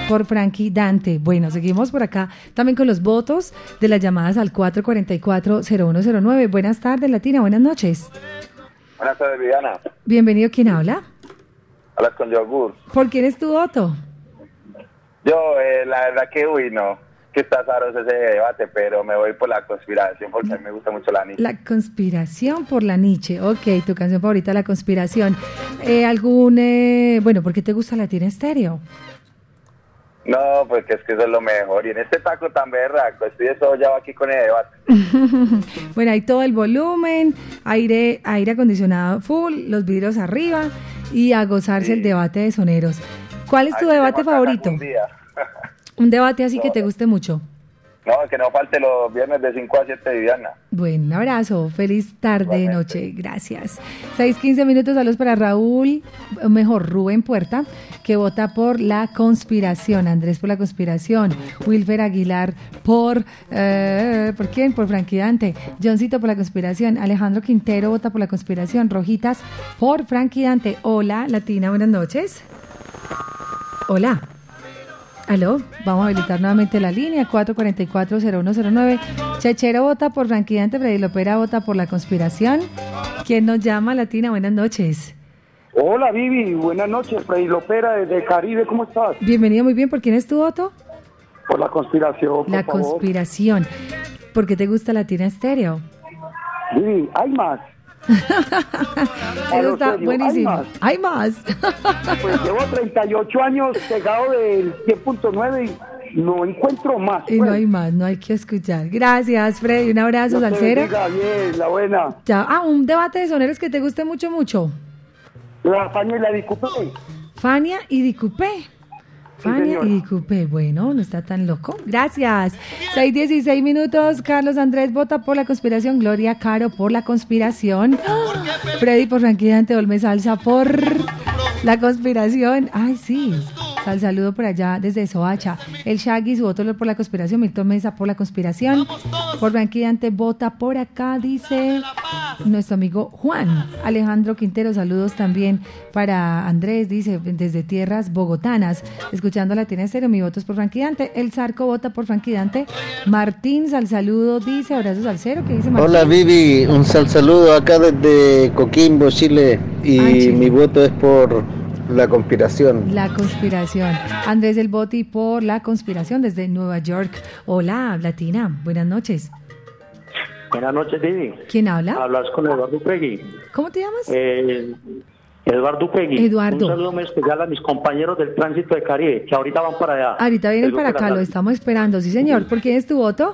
por Frankie Dante. Bueno, seguimos por acá también con los votos de las llamadas al 444-0109. Buenas tardes, Latina, buenas noches. Buenas tardes, Viviana. Bienvenido, ¿quién habla? Hablas con Yogur. ¿Por quién es tu voto? Yo, eh, la verdad que, uy, no, que está sabroso ese debate, pero me voy por la conspiración porque a mí me gusta mucho la Nietzsche. La conspiración por la Nietzsche. Ok, tu canción favorita, La conspiración. Eh, ¿Algún, eh, bueno, por qué te gusta Latina Estéreo? No, pues que es que eso es lo mejor. Y en este taco tan berraco, estoy eso ya aquí con el debate. bueno, hay todo el volumen, aire, aire acondicionado full, los vidrios arriba y a gozarse el debate de soneros. ¿Cuál es tu Ay, debate favorito? Un debate así que te guste mucho. No, que no falte los viernes de 5 a 7, Viviana. Buen abrazo, feliz tarde, noche, gracias. 6:15 minutos, saludos para Raúl, mejor, Rubén Puerta, que vota por la conspiración, Andrés por la conspiración, Wilfer Aguilar por, eh, ¿por quién? Por Frankie Dante, Johncito por la conspiración, Alejandro Quintero vota por la conspiración, Rojitas por Frankie Dante. Hola, Latina, buenas noches. Hola. Aló, vamos a habilitar nuevamente la línea 444-0109. Chechero vota por Frankie Dante, Freddy Lopera vota por la conspiración. ¿Quién nos llama, Latina? Buenas noches. Hola Vivi, buenas noches, Freddy Lopera desde Caribe, ¿cómo estás? Bienvenido, muy bien. ¿Por quién es tu voto? Por la conspiración, por La favor. conspiración. ¿Por qué te gusta Latina Estéreo? Vivi, hay más. Eso está buenísimo. hay más. Hay más. Pues llevo 38 años pegado del 10.9 y no encuentro más. Y no pues. hay más, no hay que escuchar. Gracias, Freddy. Un abrazo, te Salcero. bien, la buena. Ya, ah, un debate de soneros que te guste mucho, mucho. La Fania y la Dicupé. Fania y Dicupé. Fania y Dicupé. Bueno, no está tan loco. Gracias. 6:16 minutos. Carlos Andrés vota por la conspiración. Gloria Caro por la conspiración. Freddy por Frankie Dante Olme Salsa por la conspiración. Ay, sí. Sal saludo por allá desde Soacha. El Shaggy, su voto por la conspiración. Milton Mesa por la conspiración. Por Frankie Dante vota por acá, dice nuestro amigo Juan. Alejandro Quintero, saludos también para Andrés, dice desde tierras bogotanas. Escuchando Latina Estéreo, mi voto es por Frankie Dante. El Zarco vota por Frankie Dante. Martín, sal saludo, dice abrazos al cero. ¿Qué dice Martín? Hola Vivi, un sal saludo acá desde Coquimbo, Chile y Ay, mi voto es por la conspiración. La conspiración. Andrés El Boti por la conspiración desde Nueva York. Hola, Latina. Buenas noches. Buenas noches, Vivi. ¿Quién habla? Hablas con Eduardo Pegui. ¿Cómo te llamas? Eh, Eduardo Pegui. Eduardo. Un saludo muy especial a mis compañeros del tránsito de Caribe, que ahorita van para allá. Ahorita vienen para acá, lo estamos esperando. Sí, señor. ¿Por quién es tu voto?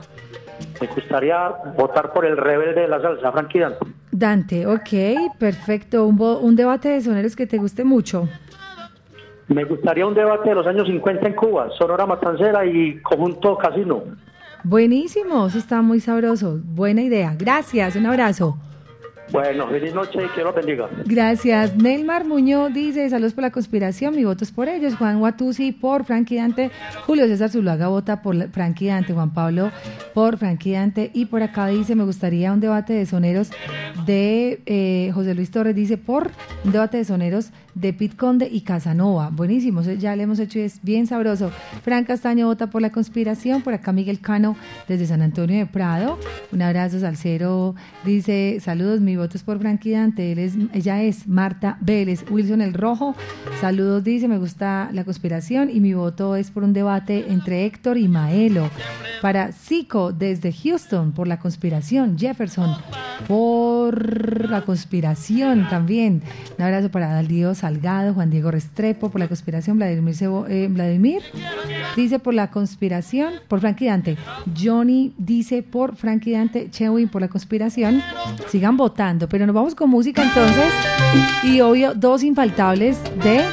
Me gustaría votar por el rebelde de la salsa, Frankie Dante. Dante, ok, perfecto. Un, un debate de soneros que te guste mucho. Me gustaría un debate de los años 50 en Cuba, Sonora Matancera y Conjunto Casino. Buenísimo, eso está muy sabroso. Buena idea. Gracias, un abrazo. Bueno, feliz noche y que los bendiga. Gracias. Nelmar Muñoz dice, saludos por la conspiración, mi voto es por ellos. Juan Watusi por Frankie Dante. Julio César Zuluaga vota por Frankie Dante. Juan Pablo por Frankie Dante. Y por acá dice, me gustaría un debate de soneros de eh, José Luis Torres, dice, por un debate de soneros de Pit Conde y Casanova. Buenísimo, ya le hemos hecho y es bien sabroso. Fran Castaño vota por la conspiración, por acá Miguel Cano desde San Antonio de Prado. Un abrazo, Salcero. Dice, saludos, mi voto es por Frankie Dante. Ella es Marta Vélez. Wilson El Rojo, saludos, dice, me gusta la conspiración y mi voto es por un debate entre Héctor y Maelo. Para Zico desde Houston, por la conspiración. Jefferson, por la conspiración también. Un abrazo para Daldío Salgado, Juan Diego Restrepo, por la conspiración. Eh, Vladimir dice por la conspiración, por Frankie Dante. Johnny dice por Frankie Dante. Chewin por la conspiración. Sigan votando, pero nos vamos con música entonces. Y obvio, dos infaltables de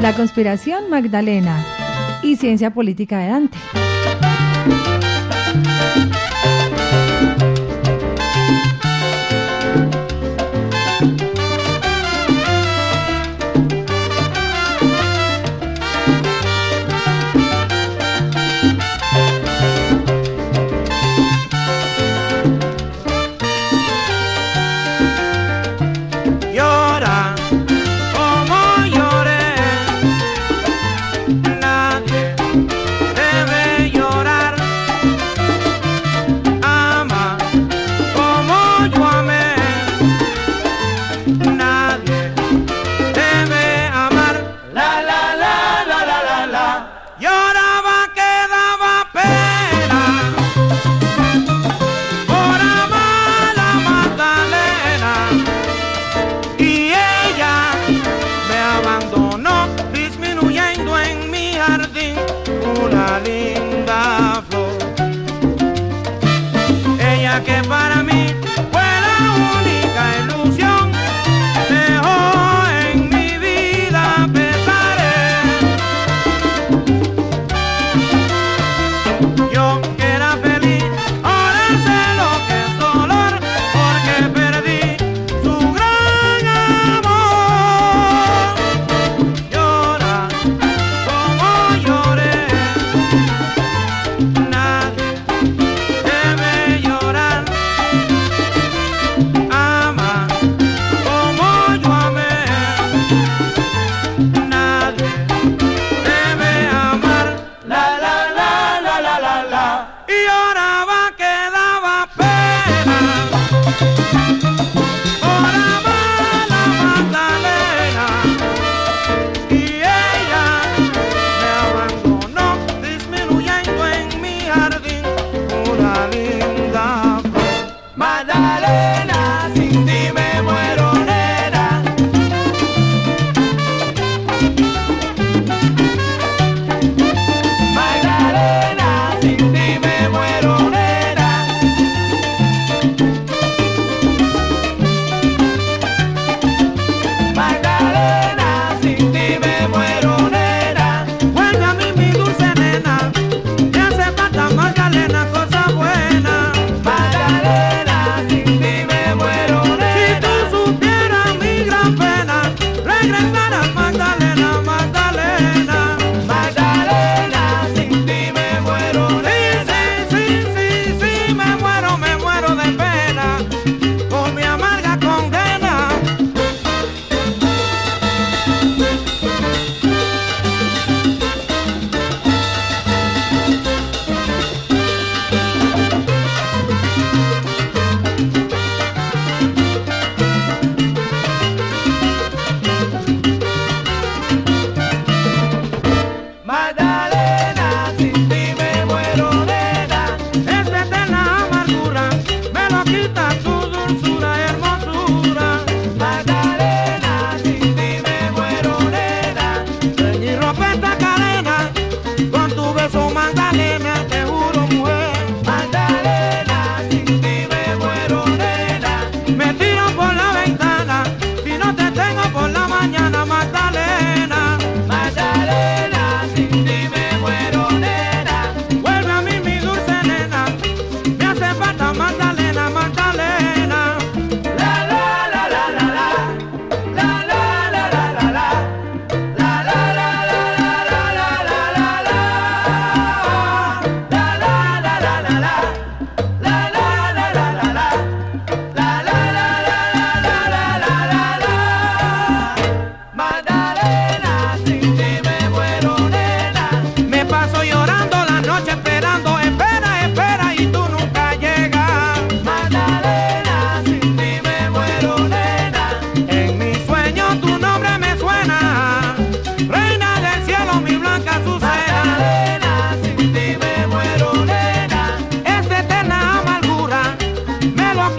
la conspiración, Magdalena y ciencia política de Dante.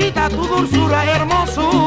quita tu dulzura, hermosura.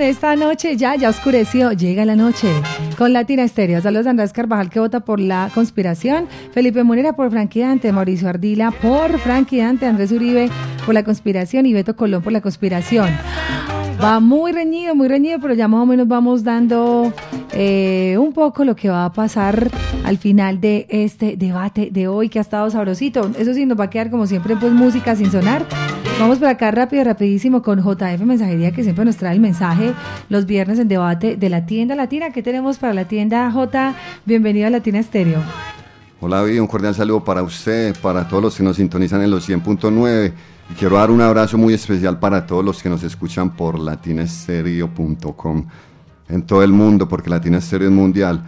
Esta noche, ya, ya oscureció, llega la noche con Latina Estéreo. Saludos a Andrés Carvajal que vota por la conspiración, Felipe Munera por Frankie Dante, Mauricio Ardila por Frankie Dante, Andrés Uribe por la conspiración y Beto Colón por la conspiración. Va muy reñido, muy reñido, pero ya más o menos vamos dando eh, un poco lo que va a pasar al final de este debate de hoy que ha estado sabrosito. Eso sí, nos va a quedar como siempre pues música sin sonar. Vamos por acá rápido, rapidísimo con JF Mensajería que siempre nos trae el mensaje los viernes en debate de la tienda latina. ¿Qué tenemos para la tienda J? Bienvenido a Latina Estéreo. Hola, Vivi, un cordial saludo para usted, para todos los que nos sintonizan en los 100.9 y quiero dar un abrazo muy especial para todos los que nos escuchan por latinaestereo.com en todo el mundo, porque Latina Estéreo es mundial.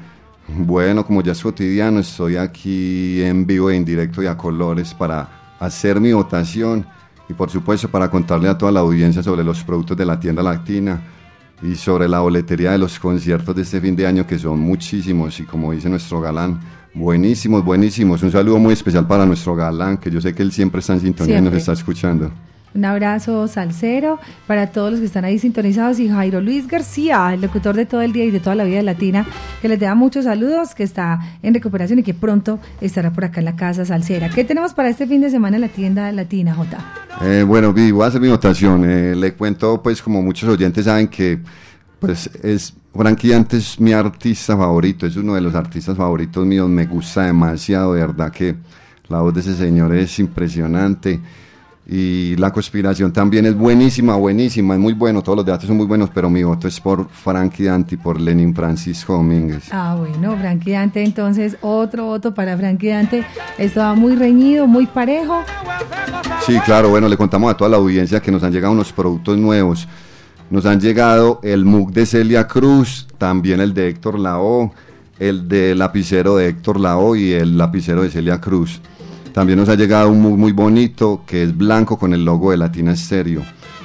Bueno, como ya es cotidiano, estoy aquí en vivo en directo y a colores para hacer mi votación y por supuesto para contarle a toda la audiencia sobre los productos de la tienda latina y sobre la boletería de los conciertos de este fin de año que son muchísimos y como dice nuestro galán, buenísimos, buenísimos. Un saludo muy especial para nuestro galán, que yo sé que él siempre está en sintonía y nos está escuchando. Un abrazo salsero para todos los que están ahí sintonizados y Jairo Luis García, el locutor de todo el día y de toda la vida latina, que les da muchos saludos, que está en recuperación y que pronto estará por acá en la casa salsera. ¿Qué tenemos para este fin de semana en la tienda latina, J? Eh, bueno, Vi, voy a hacer mi votación. Eh, le cuento, pues, como muchos oyentes saben que, pues, es Frankie antes mi artista favorito, es uno de los artistas favoritos míos, me gusta demasiado, de verdad que la voz de ese señor es impresionante. Y la conspiración también es buenísima, buenísima, es muy bueno, todos los debates son muy buenos, pero mi voto es por Frankie Dante y por Lenin Francisco Domínguez. Ah, bueno, Frankie Dante, entonces otro voto para Frankie Dante. Esto va muy reñido, muy parejo. Sí, claro, bueno, le contamos a toda la audiencia que nos han llegado unos productos nuevos. Nos han llegado el mug de Celia Cruz, también el de Héctor Lao, el de lapicero de Héctor Lao y el lapicero de Celia Cruz. También nos ha llegado un mug muy bonito que es blanco con el logo de Latina Stereo.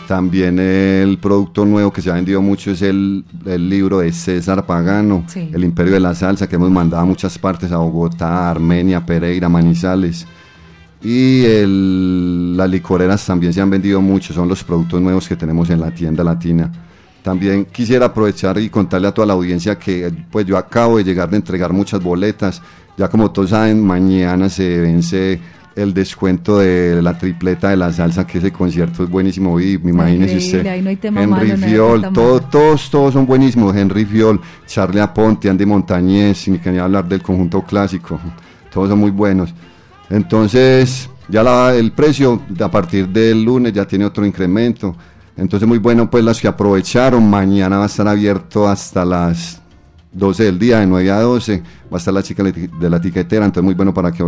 También el producto nuevo que se ha vendido mucho es el, el libro de César Pagano, Sí. El Imperio de la Salsa, que hemos mandado a muchas partes, a Bogotá, Armenia, Pereira, Manizales. Y el- las licoreras también se han vendido mucho, son los productos nuevos que tenemos en la tienda latina. También quisiera aprovechar y contarle a toda la audiencia que pues yo acabo de llegar de entregar muchas boletas. Ya como todos saben, mañana se vence el descuento de la tripleta de la salsa, que ese concierto es buenísimo. Y me imagínese usted, ahí no hay tema Henry malo, Fiol, todo- todos, todos son buenísimos. Henry Fiol, Charlie Aponte, Andy Montañez, ni que ni hablar del conjunto clásico. Todos son muy buenos. Entonces, ya la- el precio a partir del lunes ya tiene otro incremento. Entonces, muy bueno, pues las que aprovecharon, mañana va a estar abierto hasta las 12 del día, de 9 a 12, va a estar la chica de la eti- de la etiquetera, entonces muy bueno para que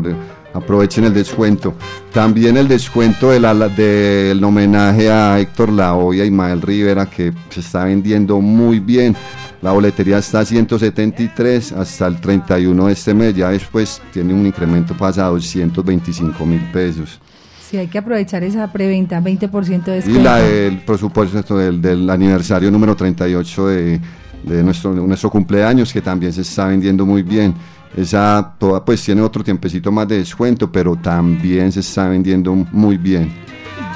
aprovechen el descuento. También el descuento de la- la- del homenaje a Héctor Lavoe y a Ismael Rivera, que se está vendiendo muy bien. La boletería está a 173 hasta el 31 de este mes, ya después tiene un incremento pasado 225 mil pesos. Sí, hay que aprovechar esa preventa, 20% de Y descuento. la del presupuesto del, del aniversario número 38 de, de nuestro, nuestro cumpleaños, que también se está vendiendo muy bien. Esa toda pues tiene otro tiempecito más de descuento, pero también se está vendiendo muy bien.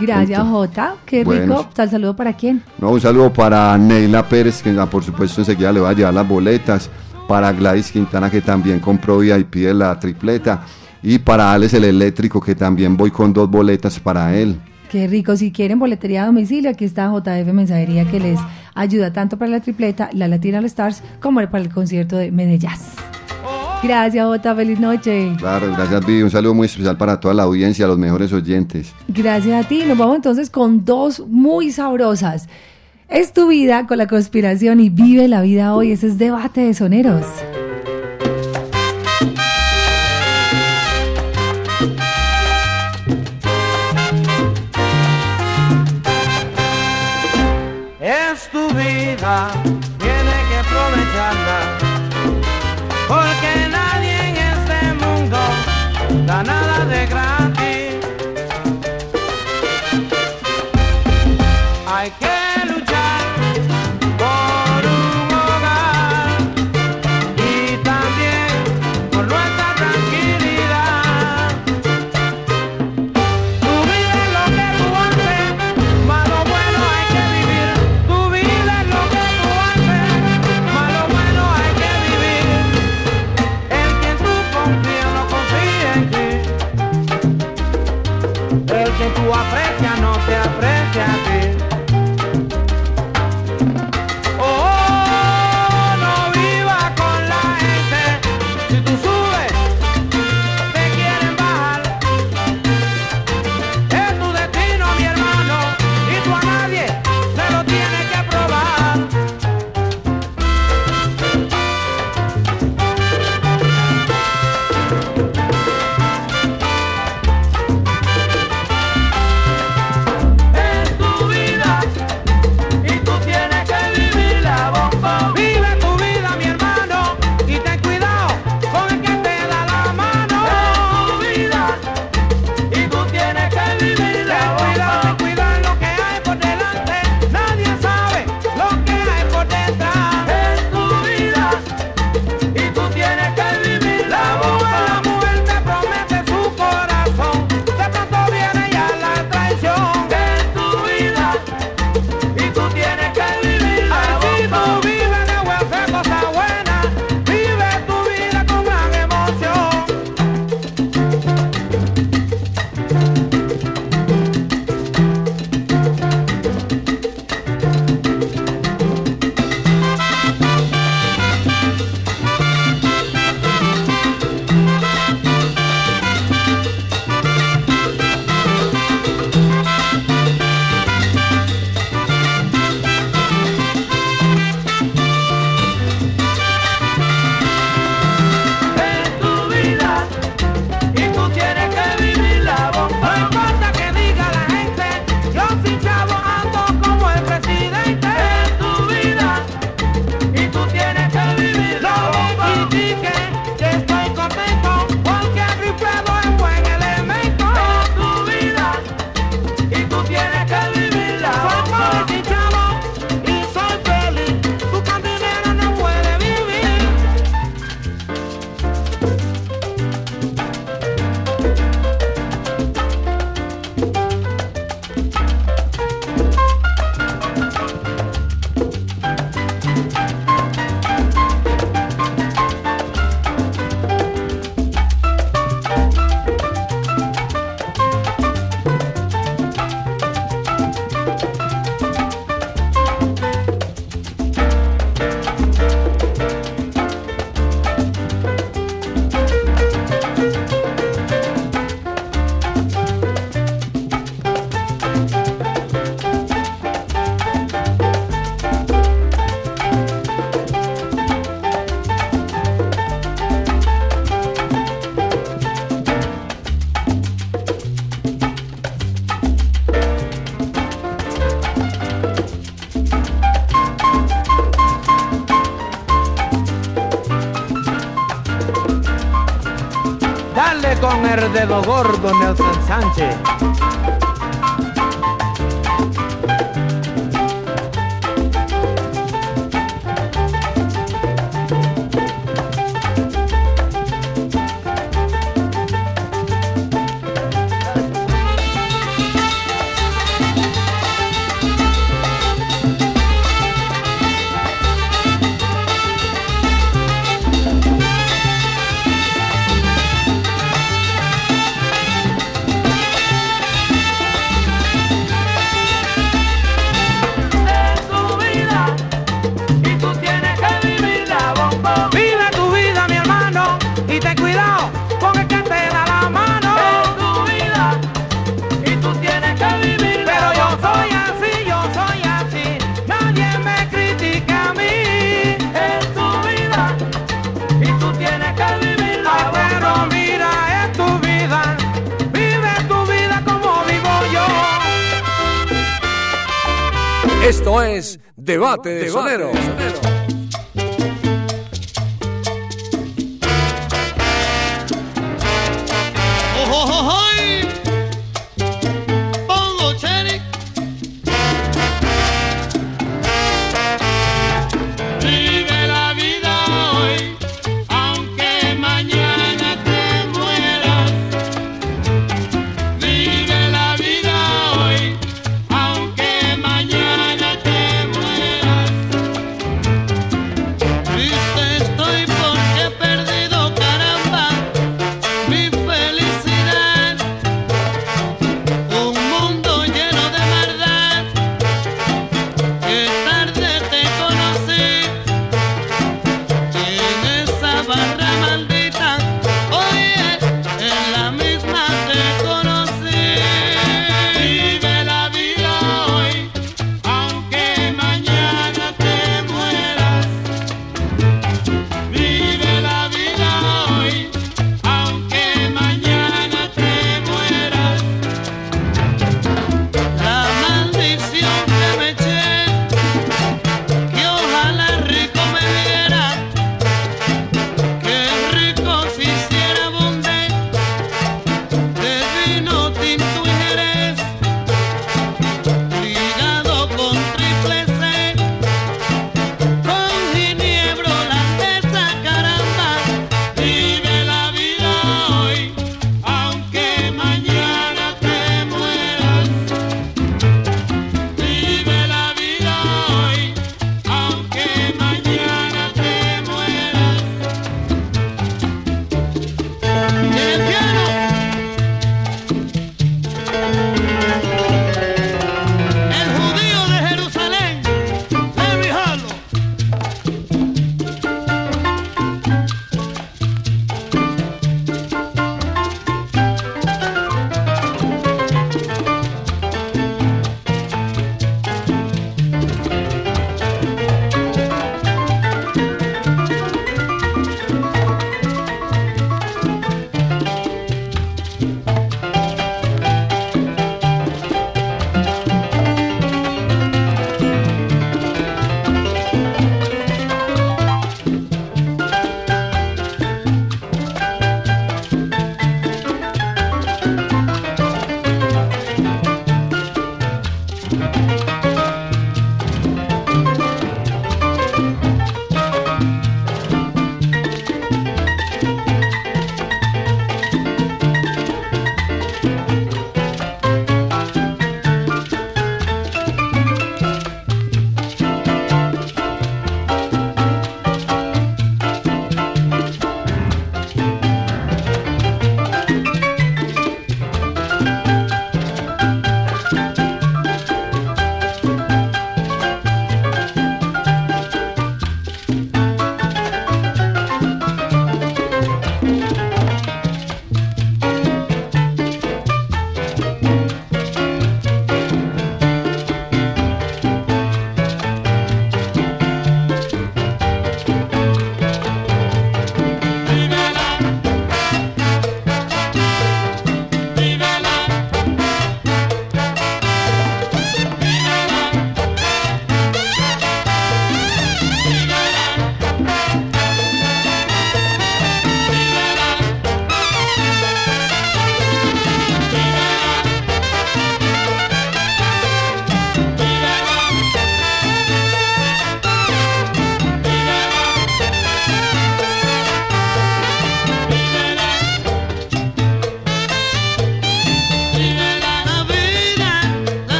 Gracias, Jota. Qué rico. Tal saludo para quién. No, un saludo para Neila Pérez, que ah, por supuesto enseguida le va a llevar las boletas. Para Gladys Quintana, que también compró VIP de la tripleta. Y para Alex el Eléctrico, que también voy con dos boletas para él. Qué rico. Si quieren boletería a domicilio, aquí está JF Mensajería que les ayuda tanto para la tripleta, la Latina All Stars, como para el concierto de Medellín. Gracias, Jota. Feliz noche. Claro, gracias Vivi. Un saludo muy especial para toda la audiencia, los mejores oyentes. Gracias a ti. Nos vamos entonces con dos muy sabrosas. Es tu vida con la conspiración y vive la vida hoy. Ese es debate de soneros. Vida, con el dedo gordo, Nelson Sánchez.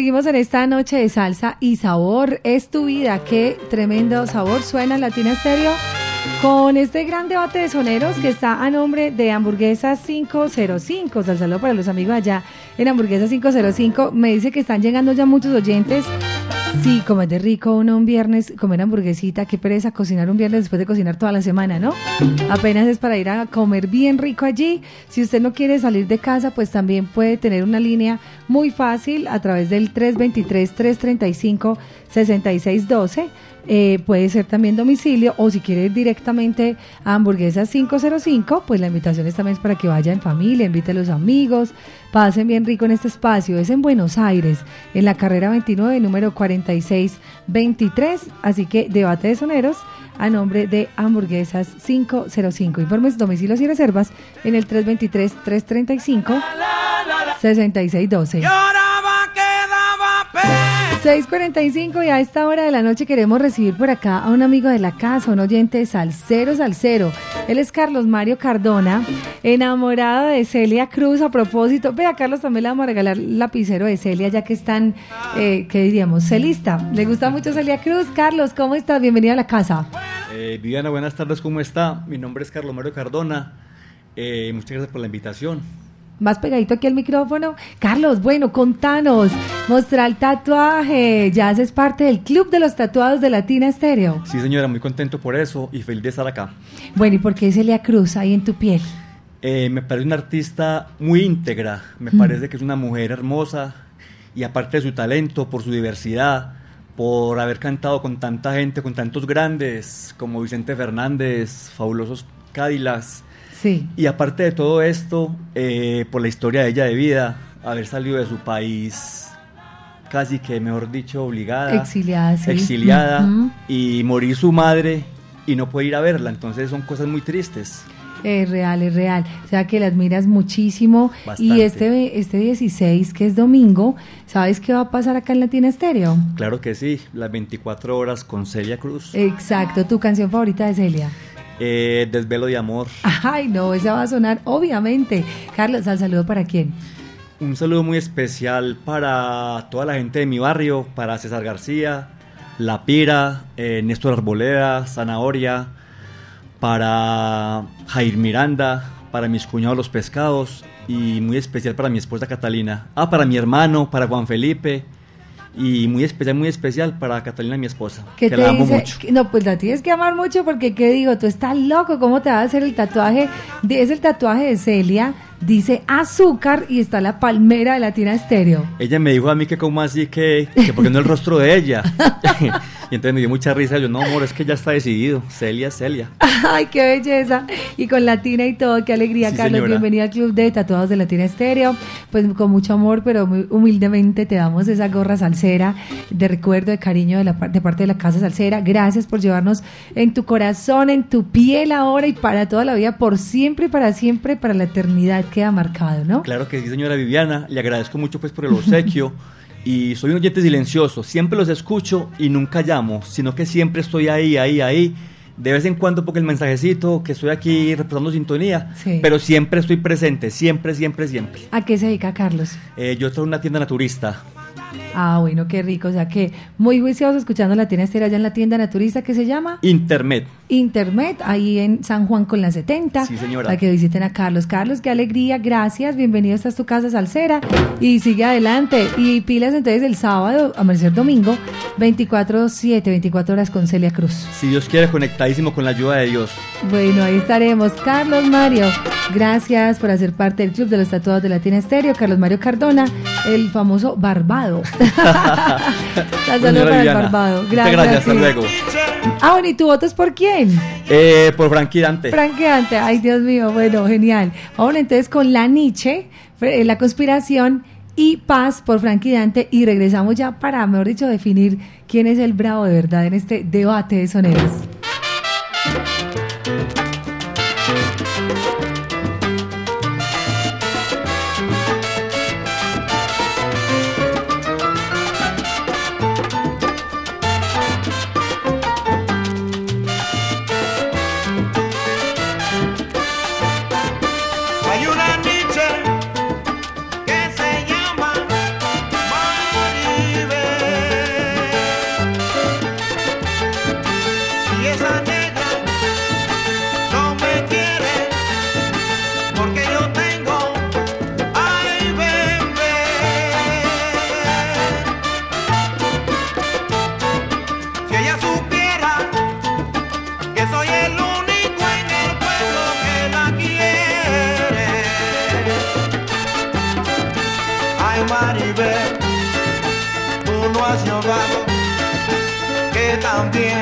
Seguimos en esta noche de salsa y sabor. Es tu vida. Qué tremendo sabor suena en Latina Estéreo con este gran debate de soneros que está a nombre de Hamburguesas 505. Sal saludo para los amigos allá en Hamburguesas 505. Me dice que están llegando ya muchos oyentes. Sí, de rico uno un viernes comer hamburguesita, qué pereza cocinar un viernes después de cocinar toda la semana, ¿no? Apenas es para ir a comer bien rico allí. Si usted no quiere salir de casa, pues también puede tener una línea muy fácil a través del 323-335-6612. Eh, puede ser también domicilio o si quiere ir directamente a Hamburguesas 505, pues la invitación es también para que vaya en familia, invite a los amigos, pasen bien rico en este espacio. Es en Buenos Aires, en la carrera 29, número 4623. Así que debate de soneros a nombre de Hamburguesas 505. Informes, domicilios y reservas en el 323-335-6612. 6.45 y a esta hora de la noche queremos recibir por acá a un amigo de la casa, un oyente salsero salsero. Él es Carlos Mario Cardona, enamorado de Celia Cruz. A propósito, vea, Carlos también le vamos a regalar lapicero de Celia, ya que están, eh, ¿qué diríamos? Celista. ¿Le gusta mucho Celia Cruz? Carlos, ¿cómo estás? Bienvenido a la casa. Eh, Viviana, buenas tardes, ¿cómo está? Mi nombre es Carlos Mario Cardona. Eh, muchas gracias por la invitación. Más pegadito aquí al micrófono. Carlos, bueno, contanos. Mostrar el tatuaje. Ya haces parte del Club de los Tatuados de Latina Estéreo. Sí, señora, muy contento por eso y feliz de estar acá. Bueno, ¿y por qué Celia Cruz ahí en tu piel? Eh, me parece una artista muy íntegra. Me Mm. parece que es una mujer hermosa y aparte de su talento, por su diversidad, por haber cantado con tanta gente, con tantos grandes como Vicente Fernández, fabulosos Cadillacs. Sí. Y aparte de todo esto, eh, por la historia de ella de vida, haber salido de su país casi que, mejor dicho, obligada, Exiliada, sí. exiliada, y morir su madre y no poder ir a verla. Entonces son cosas muy tristes. Es real, es real. O sea que la admiras muchísimo. Y Bastante. este, este 16, que es domingo, ¿sabes qué va a pasar acá en Latina Estéreo? Claro que sí, las 24 horas con Celia Cruz. Exacto, tu canción favorita de Celia. Eh, Desvelo de amor. Ay, no, esa va a sonar, obviamente. Carlos, al saludo para quién? Un saludo muy especial para toda la gente de mi barrio, para César García, La Pira, eh, Néstor Arboleda, Zanahoria, para Jair Miranda, para mis cuñados los pescados y muy especial para mi esposa Catalina. Ah, para mi hermano, para Juan Felipe y muy especial, muy especial para Catalina, mi esposa, ¿Qué que te la amo dice? mucho. No, pues la tienes que amar mucho porque, ¿qué digo? Tú estás loco, ¿cómo te vas a hacer el tatuaje? De- Es el tatuaje de Celia, dice azúcar y está la palmera de Latina Estéreo. Ella me dijo a mí que como así que, que porque no el rostro de ella. y entonces me dio mucha risa. Yo, no, amor, es que ya está decidido. Celia, Celia. Ay, qué belleza. Y con Latina y todo, qué alegría, Sí, Carlos. señora. Bienvenido al Club de Tatuados de Latina Estéreo. Pues con mucho amor, pero muy humildemente te damos esa gorra salsera de recuerdo, de cariño de, la, de parte de la Casa Salsera. Gracias por llevarnos en tu corazón, en tu piel ahora y para toda la vida, por siempre y para siempre, para la eternidad queda marcado, ¿no? Claro que sí, señora Viviana. Le agradezco mucho pues por el obsequio. y soy un oyente silencioso. Siempre los escucho y nunca llamo, sino que siempre estoy ahí, ahí, ahí. De vez en cuando porque el mensajecito que estoy aquí reportando sintonía, Sí. pero siempre estoy presente, siempre, siempre, siempre. ¿A qué se dedica Carlos? Eh, yo estoy en una tienda naturista. Ah, bueno, qué rico. O sea que muy juicioso escuchando Latina Estéreo allá en la tienda naturista que se llama Internet. Internet, ahí en San Juan con la 70. Sí, señora. Para que visiten a Carlos. Carlos, qué alegría, gracias. Bienvenido, esta es tu casa salsera. Y sigue adelante. Y pilas entonces el sábado, amanecer domingo, 24-7, 24 horas con Celia Cruz. Si Dios quiere, conectadísimo con la ayuda de Dios. Bueno, ahí estaremos. Carlos Mario, gracias por hacer parte del Club de los Tatuados de Latina Estéreo. Carlos Mario Cardona, el famoso Barbado. Saludos Señora para el Barbado. muchas gracias, hasta luego. Ah, bueno, ¿y tu voto es por quién? Eh, por Frankie Dante. Franqueante, ay Dios mío, bueno, genial. Vamos entonces con La Nietzsche, eh, La Conspiración y Paz por Frankie Dante y regresamos ya para, mejor dicho, definir quién es el bravo de verdad en este debate de soneros. Que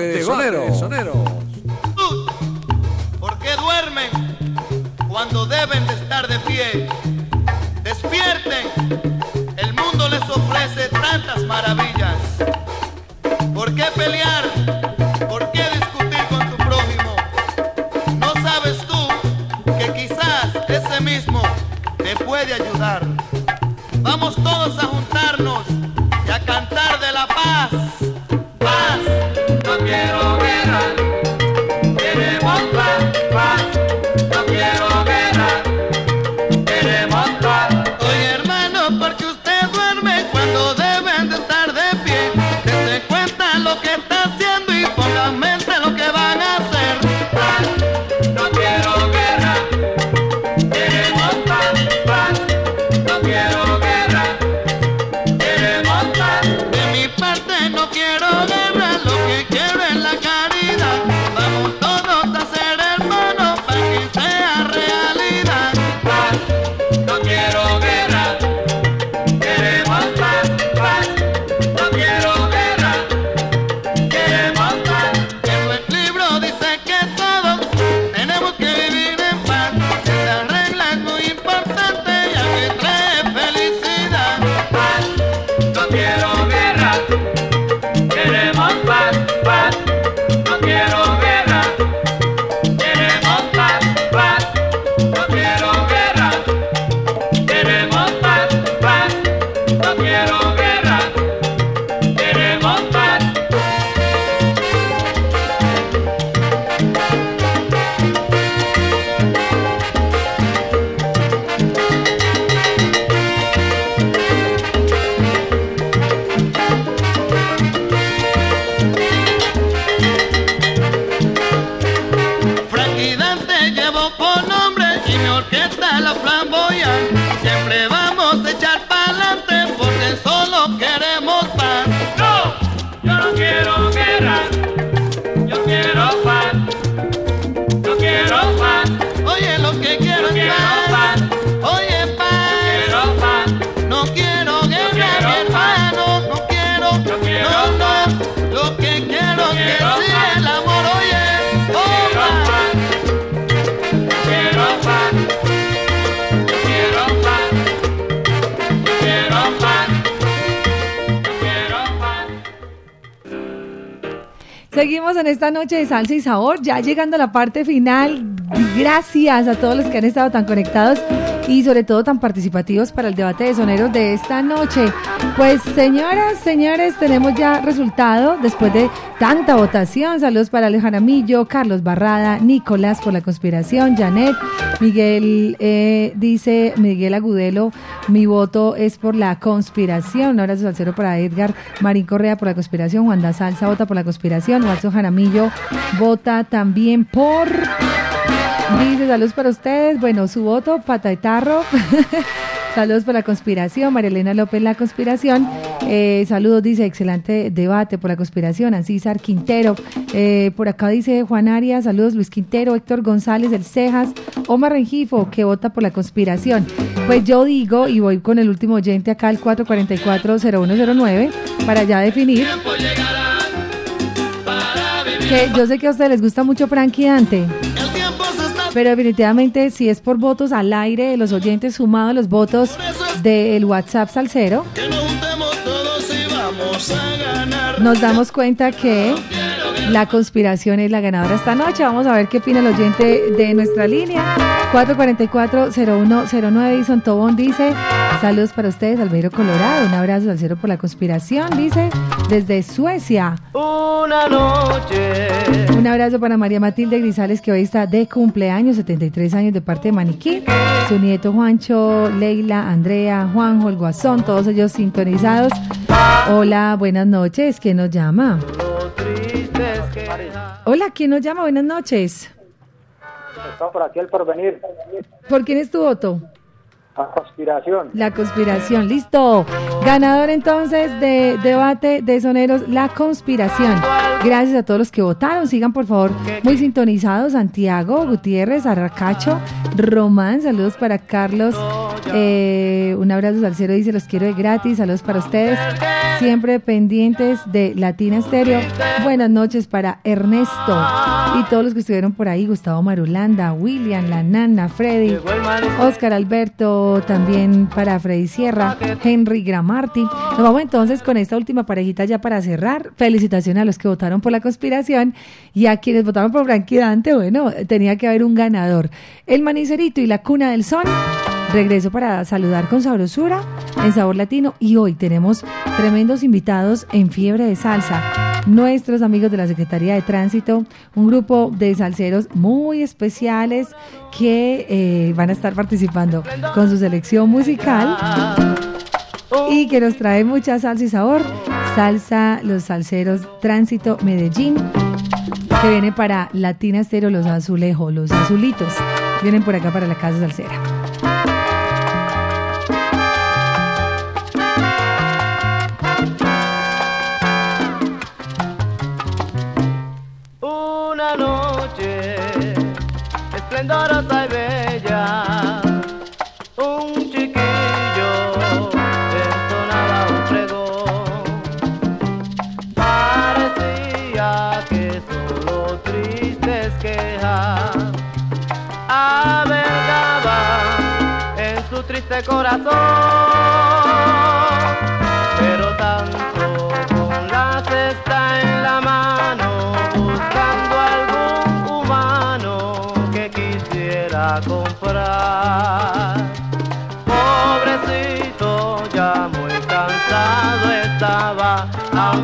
Debate de Soneros. ¿Por noche de salsa y sabor, ya llegando a la parte final. Gracias a todos los que han estado tan conectados y sobre todo tan participativos para el debate de soneros de esta noche. Pues señoras, señores, tenemos ya resultado después de tanta votación. Saludos para Alejandro Jaramillo, Carlos Barrada, Nicolás por la conspiración, Janet, Miguel eh, dice, Miguel Agudelo, mi voto es por la conspiración. Un abrazo al cero para Edgar, Marín Correa por la conspiración, Juan da vota por la conspiración, Walso Jaramillo vota también por... Dice, saludos para ustedes. Bueno, su voto, pata tarro. saludos por la conspiración. María Elena López, la conspiración. Eh, saludos, dice, excelente debate por la conspiración. Ancísar Quintero. Eh, por acá dice Juan Arias, saludos Luis Quintero, Héctor González, el Cejas, Omar Rengifo, que vota por la conspiración. Pues yo digo, y voy con el último oyente acá, el 444-0109, para ya definir. Que yo sé que a ustedes les gusta mucho Frankie Dante. Pero definitivamente si es por votos al aire de los oyentes sumados a los votos del WhatsApp Salcero, nos damos cuenta que la conspiración es la ganadora esta noche. Vamos a ver qué opina el oyente de nuestra línea. 444-0109 y Tobón dice, saludos para ustedes, Albeiro Colorado, un abrazo al cero por la conspiración, dice, desde Suecia. Una noche. Un abrazo para María Matilde Grisales, que hoy está de cumpleaños, 73 años de parte de Maniquí. Su nieto Juancho, Leila, Andrea, Juanjo, el Guasón, todos ellos sintonizados. Hola, buenas noches. ¿Quién nos llama? Hola, ¿quién nos llama? Buenas noches. Está por aquí el porvenir. ¿Por quién es tu voto? A conspiración. La conspiración, listo. Ganador entonces de debate de soneros, la conspiración. Gracias a todos los que votaron. Sigan por favor muy sintonizados. Santiago, Gutiérrez, Arracacho, Román. Saludos para Carlos Eh, un abrazo salsero, dice, los quiero de gratis. Saludos para ustedes. Siempre pendientes de Latina Stereo. Buenas noches para Ernesto y todos los que estuvieron por ahí. Gustavo Marulanda, William, la nana, Freddy, Oscar Alberto, también para Freddy Sierra, Henry Gramarti. Nos vamos entonces con esta última parejita ya para cerrar. Felicitaciones a los que votaron por la conspiración y a quienes votaron por Frankie Dante. Bueno, tenía que haber un ganador. El Manicerito y la Cuna del Son. Regreso para saludar con sabrosura en Sabor Latino y hoy tenemos tremendos invitados en Fiebre de Salsa. Nuestros amigos de la Secretaría de Tránsito, un grupo de salseros muy especiales que eh, van a estar participando con su selección musical y que nos trae mucha salsa y sabor. Salsa, los salseros Tránsito Medellín, que viene para Latina Estero, los azulejos, los azulitos. Vienen por acá para la casa salsera. Corazón, pero tanto con la cesta en la mano, buscando algún humano que quisiera comprar. Pobrecito, ya muy cansado estaba, a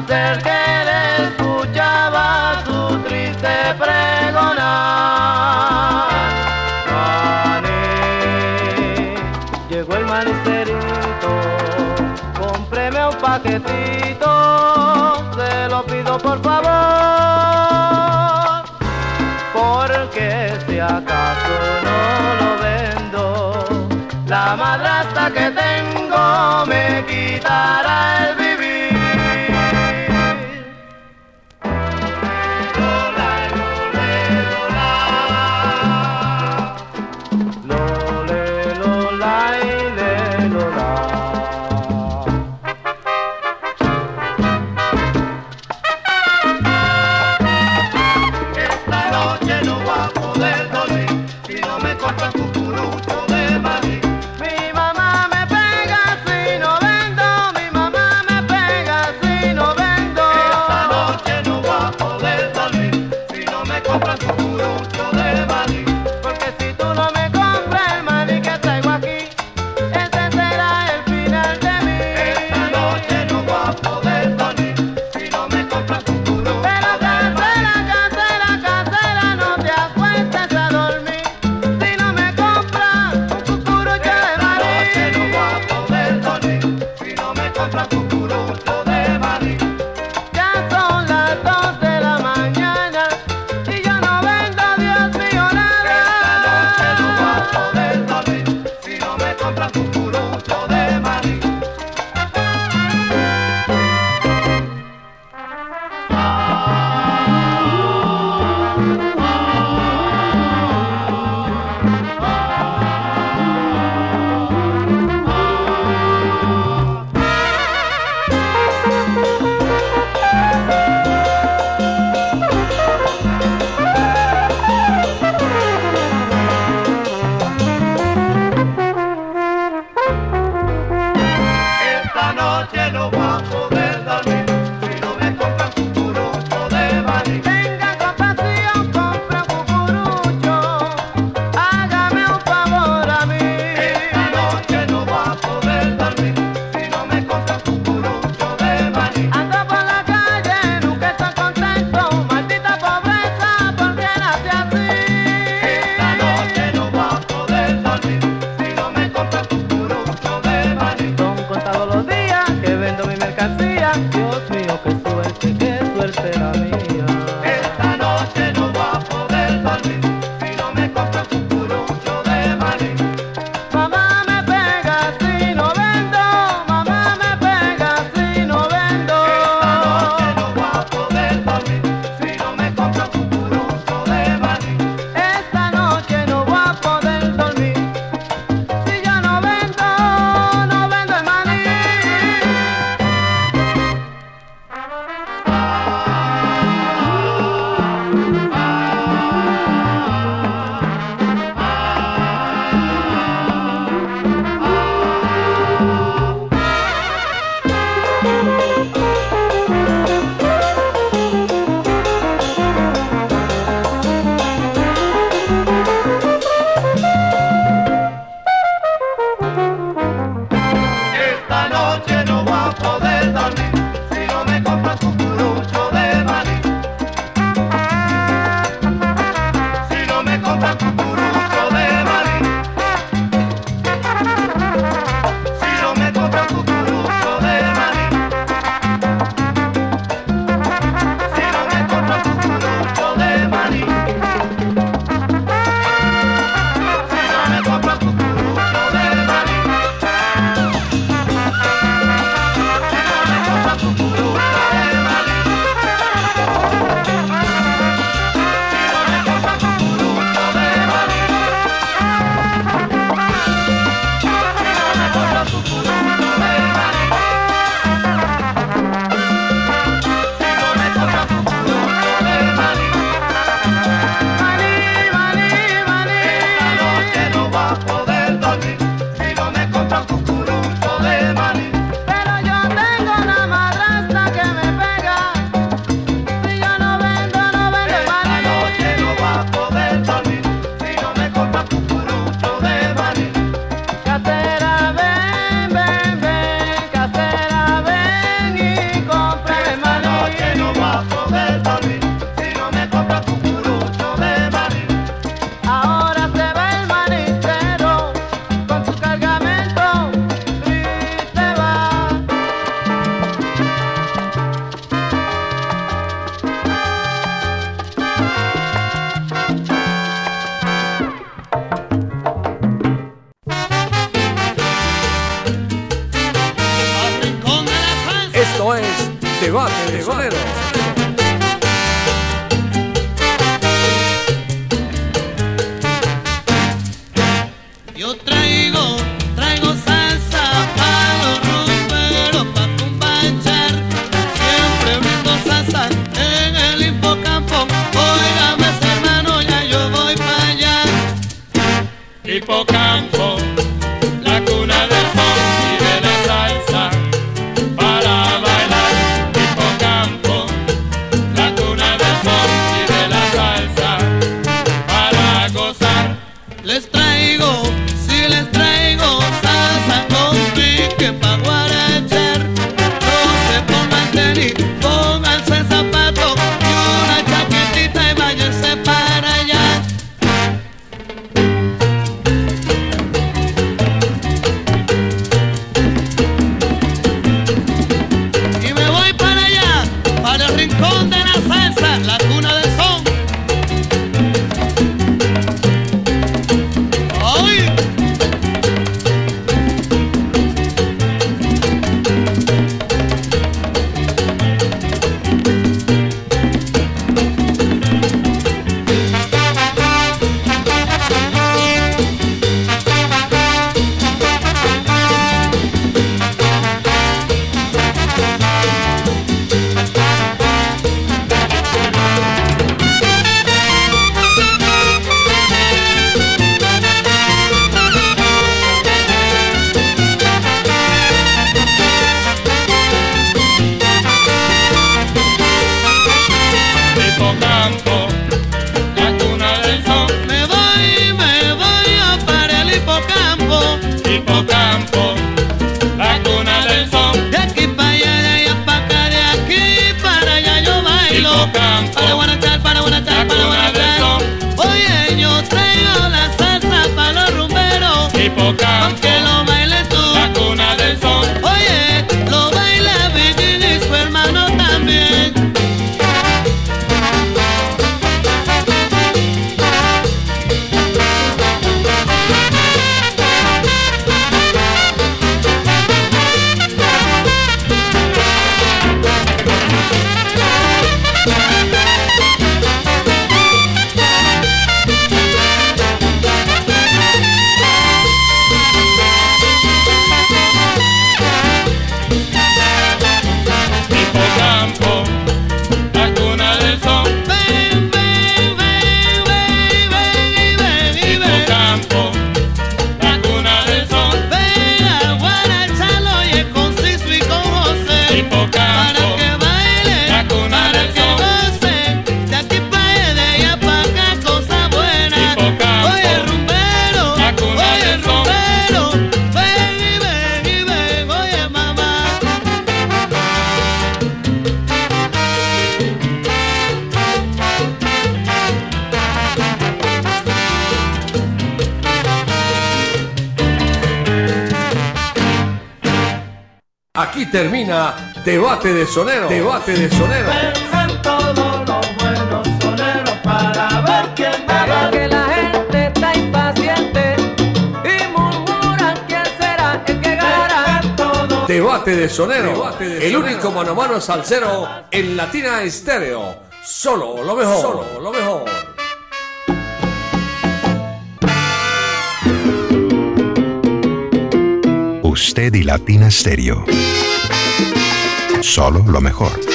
paquetito, se lo pido por favor, porque si acaso no lo vendo, la madrastra que tengo me quitará el Sonero. el único mano a mano salsero en Latina Estéreo. Solo lo mejor. Solo lo mejor. Usted y Latina Stereo. Solo lo mejor.